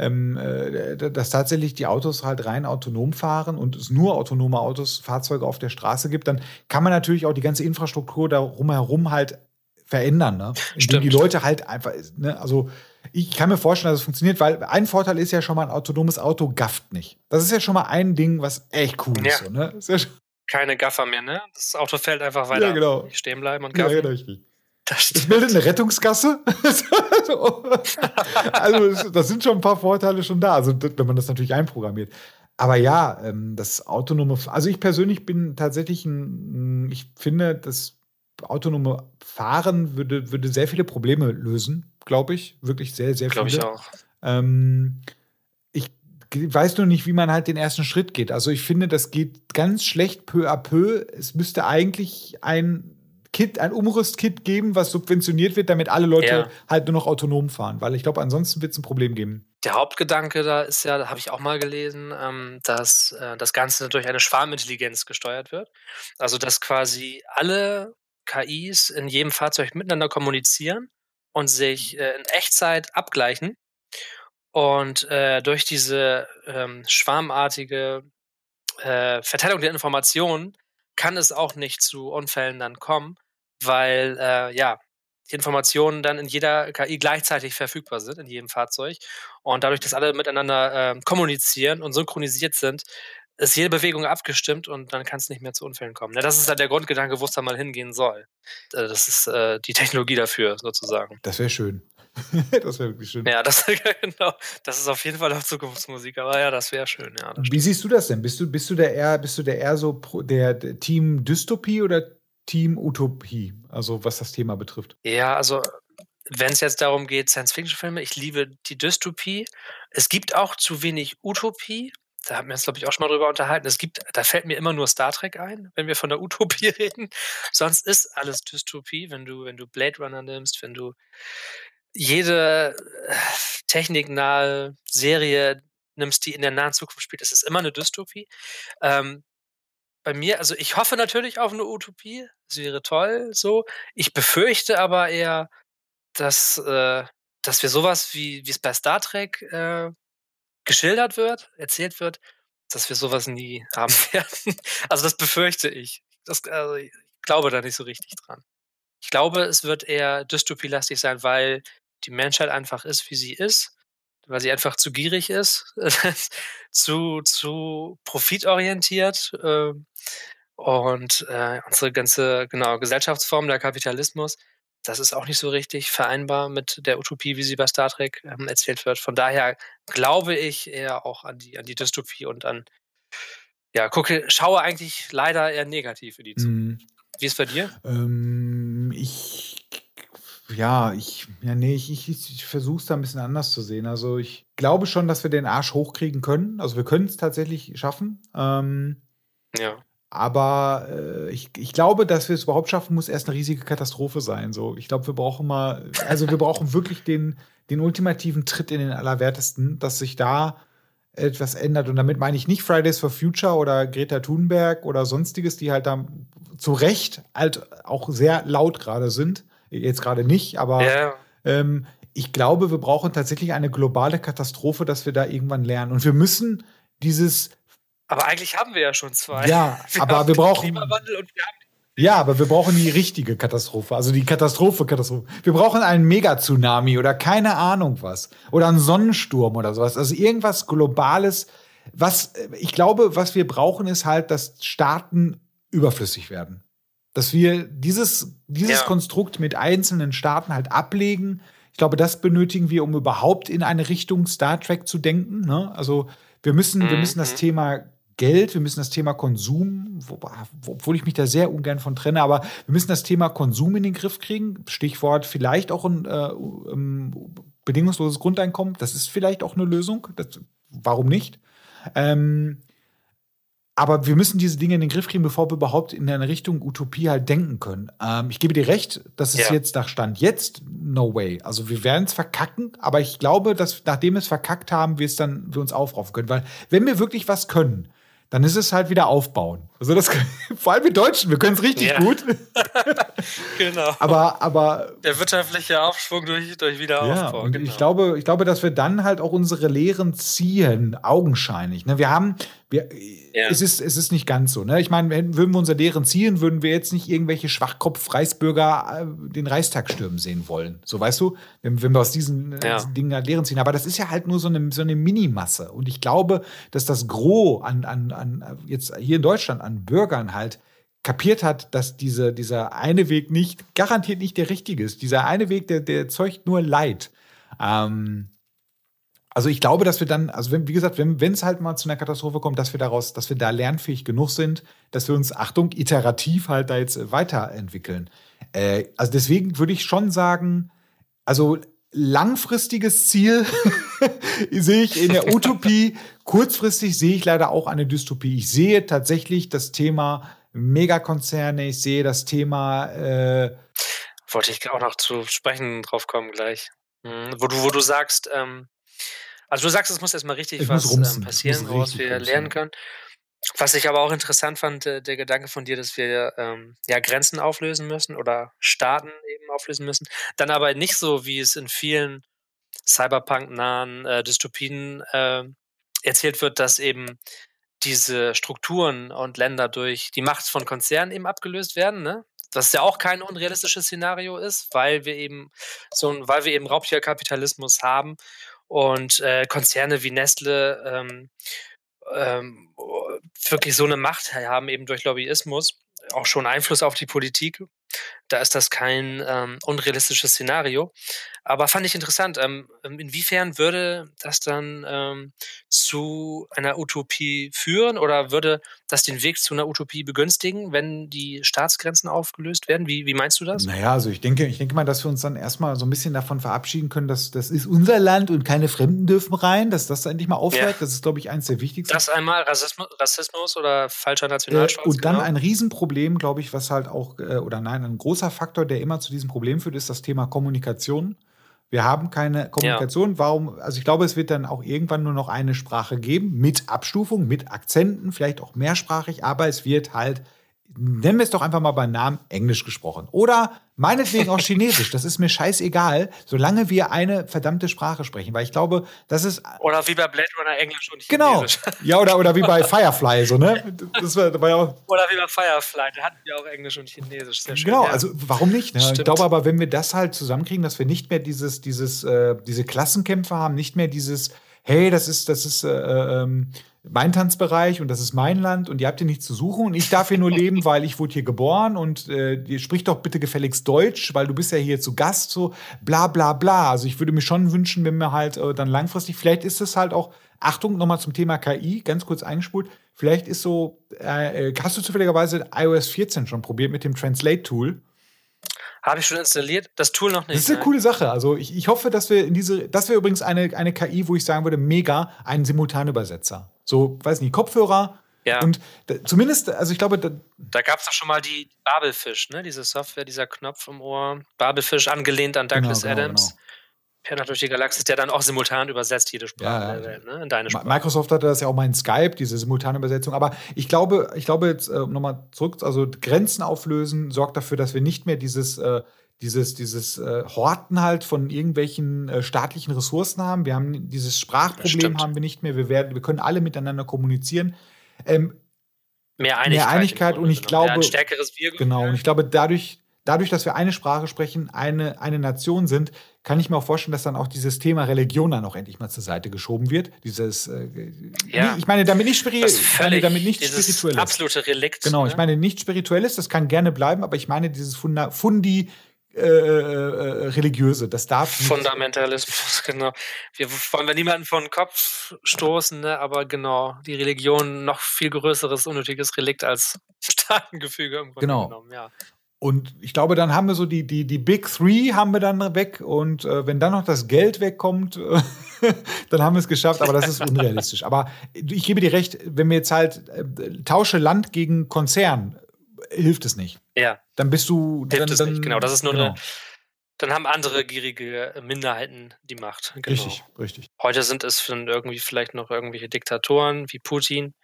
ähm, äh, dass tatsächlich die Autos halt rein autonom fahren und es nur autonome Autos, Fahrzeuge auf der Straße gibt, dann kann man natürlich auch die ganze Infrastruktur darum herum halt verändern, ne? Indem die Leute halt einfach, ne? also ich kann mir vorstellen, dass es funktioniert, weil ein Vorteil ist ja schon mal, ein autonomes Auto gafft nicht. Das ist ja schon mal ein Ding, was echt cool ja. ist. So, ne? ist ja Keine Gaffer mehr, ne? Das Auto fällt einfach weiter. Ja, genau. Stehen bleiben und gaffen. Ja, richtig. Ich bilde eine Rettungsgasse. also, das sind schon ein paar Vorteile schon da, also wenn man das natürlich einprogrammiert. Aber ja, ähm, das autonome, also ich persönlich bin tatsächlich ein, ich finde, das autonome Fahren würde, würde sehr viele Probleme lösen, glaube ich. Wirklich sehr, sehr viele. Glaube ich auch. Ähm, ich weiß nur nicht, wie man halt den ersten Schritt geht. Also ich finde, das geht ganz schlecht peu à peu. Es müsste eigentlich ein Kit, ein Umrüstkit geben, was subventioniert wird, damit alle Leute ja. halt nur noch autonom fahren. Weil ich glaube, ansonsten wird es ein Problem geben. Der Hauptgedanke da ist ja, habe ich auch mal gelesen, ähm, dass äh, das Ganze durch eine Schwarmintelligenz gesteuert wird. Also dass quasi alle KIs in jedem Fahrzeug miteinander kommunizieren und sich äh, in Echtzeit abgleichen. Und äh, durch diese ähm, schwarmartige äh, Verteilung der Informationen kann es auch nicht zu Unfällen dann kommen, weil äh, ja die Informationen dann in jeder KI gleichzeitig verfügbar sind, in jedem Fahrzeug. Und dadurch, dass alle miteinander äh, kommunizieren und synchronisiert sind, ist jede Bewegung abgestimmt und dann kann es nicht mehr zu Unfällen kommen. Ja, das ist halt der Grundgedanke, wo es dann mal hingehen soll. Äh, das ist äh, die Technologie dafür, sozusagen. Das wäre schön. das wäre wirklich schön. Ja, das, genau. das ist auf jeden Fall auch Zukunftsmusik, aber ja, das wäre schön. Ja, Wie siehst du das denn? Bist du, bist du der eher, bist du der eher so pro, der, der Team Dystopie oder Team Utopie? Also was das Thema betrifft. Ja, also wenn es jetzt darum geht, Science-Fiction-Filme, ich liebe die Dystopie. Es gibt auch zu wenig Utopie. Da haben wir uns, glaube ich, auch schon mal drüber unterhalten. Es gibt, da fällt mir immer nur Star Trek ein, wenn wir von der Utopie reden. Sonst ist alles Dystopie, wenn du, wenn du Blade Runner nimmst, wenn du jede äh, techniknahe Serie nimmst, die in der nahen Zukunft spielt, ist es immer eine Dystopie. Ähm, bei mir, also ich hoffe natürlich auf eine Utopie, das wäre toll so. Ich befürchte aber eher, dass, äh, dass wir sowas wie wie es bei Star Trek äh, geschildert wird, erzählt wird, dass wir sowas nie haben werden. Also das befürchte ich. Das, also ich glaube da nicht so richtig dran. Ich glaube, es wird eher dystopielastig sein, weil die Menschheit einfach ist, wie sie ist, weil sie einfach zu gierig ist, zu, zu profitorientiert äh, und äh, unsere ganze genau Gesellschaftsform, der Kapitalismus, das ist auch nicht so richtig vereinbar mit der Utopie, wie sie bei Star Trek ähm, erzählt wird. Von daher glaube ich eher auch an die, an die Dystopie und an, ja, gucke, schaue eigentlich leider eher negativ in die Zukunft. Mhm. Wie ist es bei dir? Ähm, ich, ja, ich, ja, nee, ich, ich, ich versuche es da ein bisschen anders zu sehen. Also ich glaube schon, dass wir den Arsch hochkriegen können. Also wir können es tatsächlich schaffen. Ähm, ja. Aber äh, ich, ich glaube, dass wir es überhaupt schaffen, muss erst eine riesige Katastrophe sein. So, ich glaube, wir brauchen mal, also wir brauchen wirklich den, den ultimativen Tritt in den Allerwertesten, dass sich da etwas ändert. Und damit meine ich nicht Fridays for Future oder Greta Thunberg oder sonstiges, die halt da zu Recht halt auch sehr laut gerade sind. Jetzt gerade nicht, aber ja. ähm, ich glaube, wir brauchen tatsächlich eine globale Katastrophe, dass wir da irgendwann lernen. Und wir müssen dieses aber eigentlich haben wir ja schon zwei. Ja, wir aber wir brauchen. Klimawandel und wir haben ja, aber wir brauchen die richtige Katastrophe, also die Katastrophe, Katastrophe. Wir brauchen einen Mega-Tsunami oder keine Ahnung was. Oder einen Sonnensturm oder sowas. Also irgendwas Globales. Was ich glaube, was wir brauchen, ist halt, dass Staaten überflüssig werden. Dass wir dieses, dieses ja. Konstrukt mit einzelnen Staaten halt ablegen. Ich glaube, das benötigen wir, um überhaupt in eine Richtung Star Trek zu denken. Ne? Also wir müssen, wir müssen das mhm. Thema Geld, wir müssen das Thema Konsum, obwohl ich mich da sehr ungern von trenne, aber wir müssen das Thema Konsum in den Griff kriegen. Stichwort vielleicht auch ein, äh, um, bedingungsloses Grundeinkommen. Das ist vielleicht auch eine Lösung. Das, warum nicht? Ähm, aber wir müssen diese Dinge in den Griff kriegen, bevor wir überhaupt in eine Richtung Utopie halt denken können. Ähm, ich gebe dir recht, das ist ja. jetzt nach Stand jetzt no way. Also wir werden es verkacken, aber ich glaube, dass nachdem wir es verkackt haben, wir es dann wir uns aufraufen können. Weil wenn wir wirklich was können, dann ist es halt wieder aufbauen. Also das vor allem wir Deutschen, wir können es richtig ja. gut. genau. Aber, aber der wirtschaftliche Aufschwung durch, durch Wiederaufbau. Ja, genau. ich glaube, ich glaube, dass wir dann halt auch unsere Lehren ziehen, augenscheinlich. Ne? Wir haben, wir, ja. es, ist, es ist nicht ganz so. Ne? Ich meine, würden wir unsere Lehren ziehen, würden wir jetzt nicht irgendwelche Schwachkopf-Reichsbürger äh, den Reichstag stürmen sehen wollen. So weißt du, wenn, wenn wir aus diesen, äh, ja. Dingen halt Lehren ziehen. Aber das ist ja halt nur so eine, so eine Minimasse. Und ich glaube, dass das Gros an, an, an jetzt hier in Deutschland an Bürgern halt kapiert hat, dass diese, dieser eine Weg nicht, garantiert nicht der richtige ist. Dieser eine Weg, der, der zeugt nur Leid. Ähm, also ich glaube, dass wir dann, also wenn, wie gesagt, wenn es halt mal zu einer Katastrophe kommt, dass wir daraus, dass wir da lernfähig genug sind, dass wir uns, Achtung, iterativ halt da jetzt weiterentwickeln. Äh, also deswegen würde ich schon sagen, also langfristiges Ziel sehe ich in der Utopie. Kurzfristig sehe ich leider auch eine Dystopie. Ich sehe tatsächlich das Thema Megakonzerne, ich sehe das Thema. Äh Wollte ich auch noch zu sprechen drauf kommen gleich. Mhm. Wo, du, wo du sagst, ähm, also du sagst, es muss erstmal richtig was ähm, passieren, woraus wir rumsen. lernen können. Was ich aber auch interessant fand, äh, der Gedanke von dir, dass wir ähm, ja Grenzen auflösen müssen oder Staaten eben auflösen müssen. Dann aber nicht so, wie es in vielen Cyberpunk-nahen äh, Dystopien äh, erzählt wird, dass eben diese Strukturen und Länder durch die Macht von Konzernen eben abgelöst werden, ne? Was ja auch kein unrealistisches Szenario ist, weil wir eben so ein, weil wir eben Raubtierkapitalismus haben und äh, Konzerne wie Nestle ähm, ähm, wirklich so eine Macht haben, eben durch Lobbyismus, auch schon Einfluss auf die Politik. Da ist das kein ähm, unrealistisches Szenario. Aber fand ich interessant. Ähm, ähm, inwiefern würde das dann ähm, zu einer Utopie führen oder würde das den Weg zu einer Utopie begünstigen, wenn die Staatsgrenzen aufgelöst werden? Wie, wie meinst du das? Naja, also ich denke, ich denke mal, dass wir uns dann erstmal so ein bisschen davon verabschieden können, dass das ist unser Land und keine Fremden dürfen rein, dass das endlich mal aufhört. Ja. Das ist, glaube ich, eins der wichtigsten. Das einmal Rassismus, Rassismus oder falscher Nationalstolz. Äh, und dann genau. ein Riesenproblem, glaube ich, was halt auch, äh, oder nein, ein großer Faktor, der immer zu diesem Problem führt, ist das Thema Kommunikation. Wir haben keine Kommunikation. Ja. Warum? Also ich glaube, es wird dann auch irgendwann nur noch eine Sprache geben mit Abstufung, mit Akzenten, vielleicht auch mehrsprachig, aber es wird halt nennen wir es doch einfach mal beim Namen Englisch gesprochen. Oder meinetwegen auch Chinesisch. Das ist mir scheißegal, solange wir eine verdammte Sprache sprechen. Weil ich glaube, das ist. Oder wie bei Blade Runner Englisch und Chinesisch. Genau. Ja, oder, oder wie bei Firefly, so, ne? Das war, das war ja auch oder wie bei Firefly, da hatten wir auch Englisch und Chinesisch. Sehr schön. Genau, ja. also warum nicht? Ne? Ich glaube aber, wenn wir das halt zusammenkriegen, dass wir nicht mehr dieses, dieses, äh, diese Klassenkämpfe haben, nicht mehr dieses hey, das ist, das ist, äh, ähm, mein Tanzbereich und das ist mein Land und ihr habt hier nichts zu suchen und ich darf hier nur leben, weil ich wurde hier geboren und äh, ihr spricht doch bitte gefälligst Deutsch, weil du bist ja hier zu Gast, so bla bla bla. Also ich würde mir schon wünschen, wenn wir halt äh, dann langfristig, vielleicht ist es halt auch, Achtung, nochmal zum Thema KI, ganz kurz eingespult, vielleicht ist so, äh, äh hast du zufälligerweise iOS 14 schon probiert mit dem Translate-Tool? Habe ich schon installiert, das Tool noch nicht. Das ist eine nein. coole Sache. Also ich, ich hoffe, dass wir in diese, das wäre übrigens eine, eine KI, wo ich sagen würde, mega, einen Simultanübersetzer. So, weiß nicht, Kopfhörer. Ja. Und da, zumindest, also ich glaube. Da, da gab es doch schon mal die Babelfisch, ne? Diese Software, dieser Knopf im Ohr. Babelfisch angelehnt an Douglas genau, genau, Adams. Genau. Pernacht durch die Galaxis, der dann auch simultan übersetzt jede Sprache ja, der Welt, ne? in deine Sprache. Microsoft hatte das ja auch mal in Skype, diese simultane Übersetzung. Aber ich glaube, ich glaube jetzt äh, nochmal zurück, also Grenzen auflösen sorgt dafür, dass wir nicht mehr dieses, äh, dieses, dieses äh, Horten halt von irgendwelchen äh, staatlichen Ressourcen haben. Wir haben dieses Sprachproblem haben wir nicht mehr. Wir, werden, wir können alle miteinander kommunizieren. Ähm, mehr Einigkeit. Mehr Einigkeit und ich glaube. ein stärkeres Wir Genau, und ich glaube, dadurch dadurch, dass wir eine Sprache sprechen, eine, eine Nation sind, kann ich mir auch vorstellen, dass dann auch dieses Thema Religion dann auch endlich mal zur Seite geschoben wird. Dieses, äh, ja. ich meine damit nicht, spiri meine damit nicht spirituelles. Absolute Relikt. Genau, ne? ich meine nicht spirituelles, das kann gerne bleiben, aber ich meine dieses Funda Fundi äh, äh, religiöse. Das darf nicht. Fundamentalismus, genau. Wir wollen wir niemanden vor den Kopf stoßen, ne? aber genau, die Religion noch viel größeres, unnötiges Relikt als Staatengefüge im Grunde genau. genommen, ja. Und ich glaube, dann haben wir so die, die, die Big Three haben wir dann weg. Und äh, wenn dann noch das Geld wegkommt, äh, dann haben wir es geschafft. Aber das ist unrealistisch. Aber ich gebe dir recht, wenn wir jetzt halt äh, tausche Land gegen Konzern, hilft es nicht. Ja. Dann bist du. Hilft dann, es dann, nicht, genau. Das ist nur genau. eine. Dann haben andere gierige Minderheiten die Macht. Genau. Richtig, richtig. Heute sind es irgendwie vielleicht noch irgendwelche Diktatoren wie Putin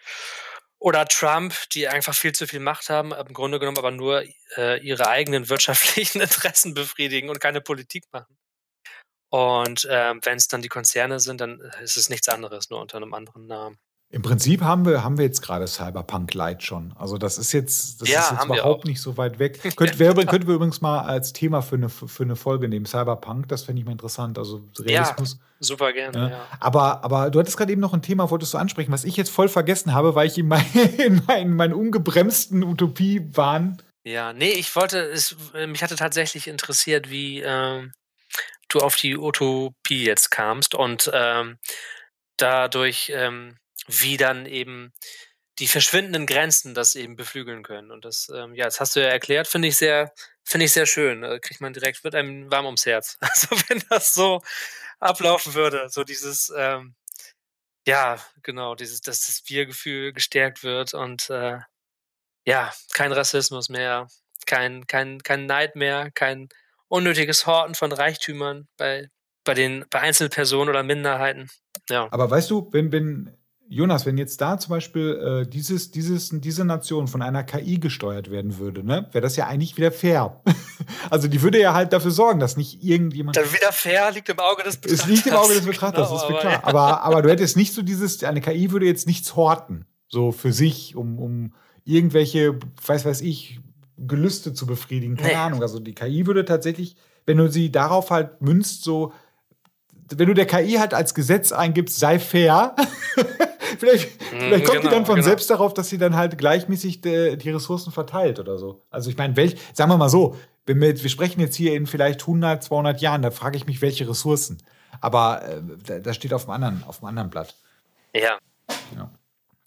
oder Trump, die einfach viel zu viel Macht haben, im Grunde genommen aber nur äh, ihre eigenen wirtschaftlichen Interessen befriedigen und keine Politik machen. Und ähm, wenn es dann die Konzerne sind, dann ist es nichts anderes, nur unter einem anderen Namen. Im Prinzip haben wir, haben wir jetzt gerade Cyberpunk Light schon. Also das ist jetzt, das ja, ist jetzt überhaupt nicht so weit weg. Könnt, wer, könnten wir übrigens mal als Thema für eine, für eine Folge nehmen. Cyberpunk, das fände ich mal interessant. Also Realismus. Ja, super gerne. Ja. Ja. Aber, aber du hattest gerade eben noch ein Thema, wolltest du ansprechen, was ich jetzt voll vergessen habe, weil ich in, mein, in meinen, meinen ungebremsten Utopiewahn. Ja, nee, ich wollte, es, mich hatte tatsächlich interessiert, wie ähm, du auf die Utopie jetzt kamst und ähm, dadurch ähm, wie dann eben die verschwindenden Grenzen das eben beflügeln können. Und das, ähm, ja, das hast du ja erklärt, finde ich sehr, finde ich sehr schön. Da kriegt man direkt, wird einem warm ums Herz. Also wenn das so ablaufen würde, so dieses, ähm, ja, genau, dieses, dass das Wir-Gefühl gestärkt wird und äh, ja, kein Rassismus mehr, kein, kein, kein Neid mehr, kein unnötiges Horten von Reichtümern bei, bei den, bei Einzelpersonen oder Minderheiten. Ja. Aber weißt du, wenn, wenn Jonas, wenn jetzt da zum Beispiel äh, dieses, dieses, diese Nation von einer KI gesteuert werden würde, ne, wäre das ja eigentlich wieder fair. also die würde ja halt dafür sorgen, dass nicht irgendjemand. Dann wieder fair liegt im Auge des Betrachters. Es liegt im Auge des Betrachters, genau, das ist mir klar. Ja. Aber, aber du hättest nicht so dieses, eine KI würde jetzt nichts horten, so für sich, um, um irgendwelche, weiß weiß ich, Gelüste zu befriedigen. Keine nee. Ahnung. Also die KI würde tatsächlich, wenn du sie darauf halt münzt, so, wenn du der KI halt als Gesetz eingibst, sei fair, vielleicht, mhm, vielleicht kommt genau, die dann von genau. selbst darauf, dass sie dann halt gleichmäßig de, die Ressourcen verteilt oder so. Also ich meine, welch, sagen wir mal so, wenn wir, wir sprechen jetzt hier in vielleicht 100, 200 Jahren, da frage ich mich, welche Ressourcen. Aber äh, das steht auf dem anderen, auf dem anderen Blatt. Ja. ja.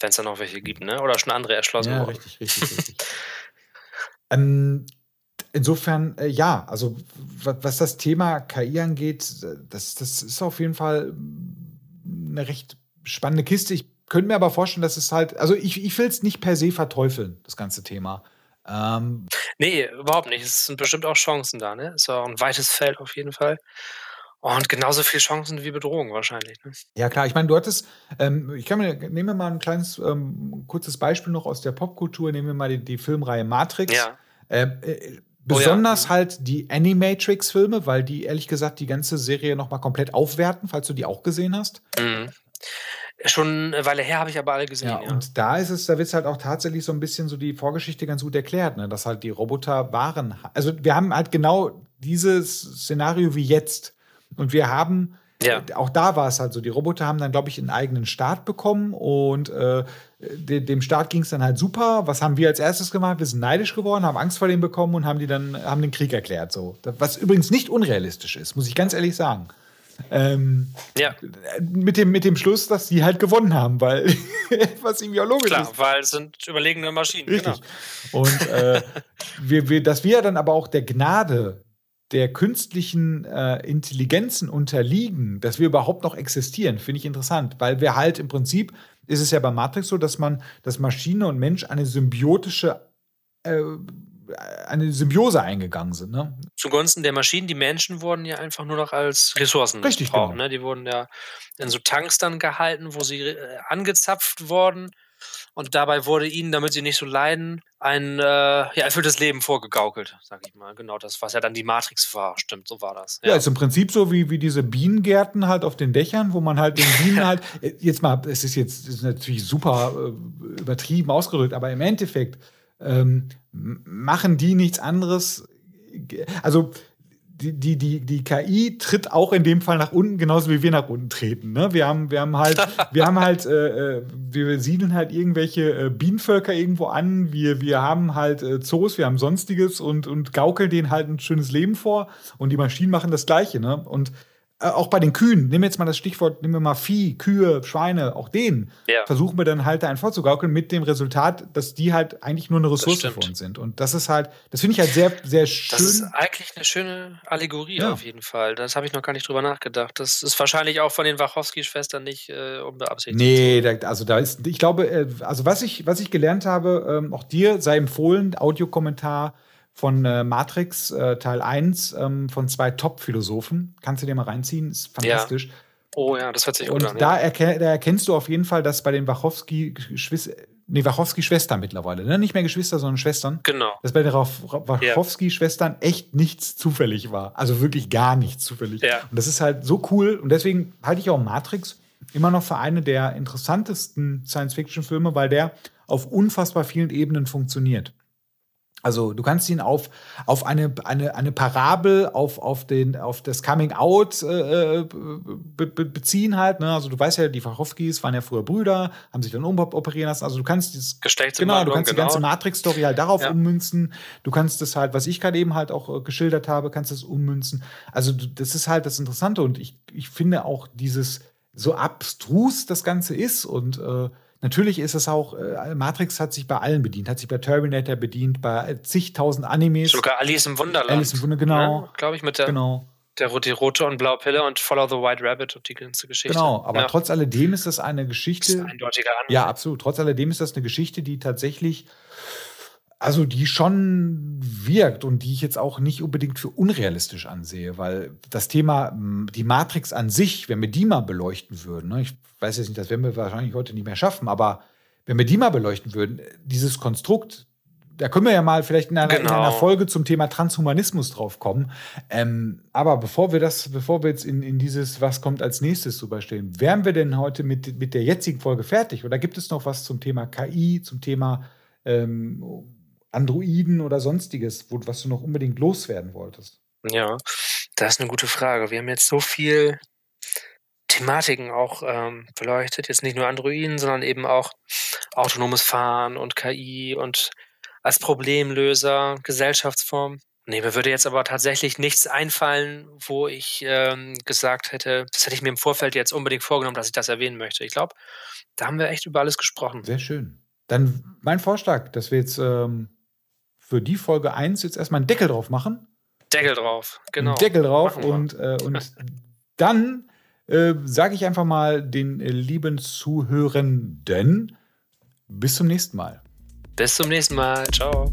Wenn es dann noch welche gibt, ne? Oder schon andere erschlossen ja, richtig, richtig, richtig. ähm, insofern, äh, ja, also was das Thema KI angeht, das, das ist auf jeden Fall eine recht spannende Kiste. Ich könnte mir aber vorstellen, dass es halt, also ich, ich will es nicht per se verteufeln, das ganze Thema. Ähm, nee, überhaupt nicht. Es sind bestimmt auch Chancen da, ne? Es ist auch ein weites Feld auf jeden Fall. Und genauso viele Chancen wie Bedrohungen wahrscheinlich. Ne? Ja, klar. Ich meine, du hattest, ähm, ich kann mir, nehmen wir mal ein kleines, ähm, kurzes Beispiel noch aus der Popkultur. Nehmen wir mal die, die Filmreihe Matrix. Ja. Ähm, äh, besonders oh ja. halt die Animatrix-Filme, weil die ehrlich gesagt die ganze Serie nochmal komplett aufwerten, falls du die auch gesehen hast. Mhm. Schon eine Weile her habe ich aber alle gesehen. Ja, ja. und da ist es, da wird es halt auch tatsächlich so ein bisschen so die Vorgeschichte ganz gut erklärt, ne? dass halt die Roboter waren. Also wir haben halt genau dieses Szenario wie jetzt. Und wir haben ja. Äh, auch da war es halt so, die Roboter haben dann, glaube ich, einen eigenen Start bekommen und äh, de dem Staat ging es dann halt super. Was haben wir als erstes gemacht? Wir sind neidisch geworden, haben Angst vor dem bekommen und haben die dann haben den Krieg erklärt. So. Was übrigens nicht unrealistisch ist, muss ich ganz ehrlich sagen. Ähm, ja. Mit dem, mit dem Schluss, dass sie halt gewonnen haben, weil was irgendwie auch logisch Klar, ist. weil es sind überlegene Maschinen. Richtig. Genau. Und äh, wir, wir, dass wir dann aber auch der Gnade der künstlichen äh, Intelligenzen unterliegen, dass wir überhaupt noch existieren, finde ich interessant, weil wir halt im Prinzip ist es ja bei Matrix so, dass man, dass Maschine und Mensch eine symbiotische äh, eine Symbiose eingegangen sind. Ne? Zugunsten der Maschinen, die Menschen wurden ja einfach nur noch als Ressourcen Richtig, gebraucht. Genau. Ne? Die wurden ja in so Tanks dann gehalten, wo sie äh, angezapft wurden und dabei wurde ihnen, damit sie nicht so leiden, ein äh, ja, erfülltes Leben vorgegaukelt, sag ich mal. Genau das, was ja dann die Matrix war. Stimmt, so war das. Ja, ja ist im Prinzip so wie, wie diese Bienengärten halt auf den Dächern, wo man halt den Bienen halt, äh, jetzt mal, es ist jetzt ist natürlich super äh, übertrieben ausgedrückt, aber im Endeffekt ähm, machen die nichts anderes. Also die, die, die, die KI tritt auch in dem Fall nach unten, genauso wie wir nach unten treten. Ne? Wir haben, wir haben halt, wir haben halt, äh, äh, wir siedeln halt irgendwelche äh, Bienenvölker irgendwo an, wir, wir haben halt äh, Zoos, wir haben sonstiges und, und gaukeln denen halt ein schönes Leben vor und die Maschinen machen das Gleiche. Ne? Und äh, auch bei den Kühen, nehmen wir jetzt mal das Stichwort, nehmen wir mal Vieh, Kühe, Schweine, auch denen ja. versuchen wir dann halt da einen vorzugaukeln mit dem Resultat, dass die halt eigentlich nur eine Ressource für uns sind. Und das ist halt, das finde ich halt sehr, sehr schön. Das ist eigentlich eine schöne Allegorie ja. auf jeden Fall. Das habe ich noch gar nicht drüber nachgedacht. Das ist wahrscheinlich auch von den Wachowski-Schwestern nicht äh, unbeabsichtigt. Nee, da, also da ist, ich glaube, äh, also was ich, was ich gelernt habe, ähm, auch dir sei empfohlen, Audiokommentar, von äh, Matrix äh, Teil 1 ähm, von zwei Top-Philosophen. Kannst du dir mal reinziehen, ist fantastisch. Ja. Oh ja, das hört sich Und an. Da, ja. erken da erkennst du auf jeden Fall, dass bei den Wachowski-Schwestern, nee, Wachowski-Schwestern mittlerweile, ne? nicht mehr Geschwister, sondern Schwestern. Genau. Dass bei den Wachowski-Schwestern echt nichts zufällig war. Also wirklich gar nichts zufällig. Ja. Und das ist halt so cool. Und deswegen halte ich auch Matrix immer noch für eine der interessantesten Science-Fiction-Filme, weil der auf unfassbar vielen Ebenen funktioniert. Also du kannst ihn auf, auf eine, eine, eine Parabel, auf, auf, den, auf das Coming Out äh, be, be, beziehen halt. Ne? Also du weißt ja, die Wachowskis waren ja früher Brüder, haben sich dann umoperieren lassen. Also du kannst dieses genau, du kannst genau. die ganze Matrix-Story halt darauf ja. ummünzen. Du kannst das halt, was ich gerade eben halt auch äh, geschildert habe, kannst das ummünzen. Also das ist halt das Interessante und ich, ich finde auch dieses so abstrus das Ganze ist und äh, Natürlich ist es auch, äh, Matrix hat sich bei allen bedient, hat sich bei Terminator bedient, bei zigtausend Animes. Sogar Alice im Wunderland. Alice im Wunderland, genau. Ja, Glaube ich, mit der, genau. der die rote und blaue Pille und Follow the White Rabbit und die ganze Geschichte. Genau, aber ja. trotz alledem ist das eine Geschichte. Das ist ein eindeutiger Anwalt. Ja, absolut. Trotz alledem ist das eine Geschichte, die tatsächlich also die schon wirkt und die ich jetzt auch nicht unbedingt für unrealistisch ansehe, weil das Thema, die Matrix an sich, wenn wir die mal beleuchten würden, ne, ich weiß jetzt nicht, das werden wir wahrscheinlich heute nicht mehr schaffen, aber wenn wir die mal beleuchten würden, dieses Konstrukt, da können wir ja mal vielleicht in einer, genau. in einer Folge zum Thema Transhumanismus drauf kommen. Ähm, aber bevor wir das, bevor wir jetzt in, in dieses, was kommt als nächstes drüber stehen, wären wir denn heute mit, mit der jetzigen Folge fertig? Oder gibt es noch was zum Thema KI, zum Thema ähm, Androiden oder sonstiges, wo, was du noch unbedingt loswerden wolltest? Ja, das ist eine gute Frage. Wir haben jetzt so viel Thematiken auch ähm, beleuchtet. Jetzt nicht nur Androiden, sondern eben auch autonomes Fahren und KI und als Problemlöser, Gesellschaftsform. Nee, mir würde jetzt aber tatsächlich nichts einfallen, wo ich ähm, gesagt hätte, das hätte ich mir im Vorfeld jetzt unbedingt vorgenommen, dass ich das erwähnen möchte. Ich glaube, da haben wir echt über alles gesprochen. Sehr schön. Dann mein Vorschlag, dass wir jetzt ähm, für die Folge 1 jetzt erstmal einen Deckel drauf machen. Deckel drauf, genau. Deckel drauf und, äh, und dann äh, sage ich einfach mal den äh, lieben Zuhörenden bis zum nächsten Mal. Bis zum nächsten Mal. Ciao.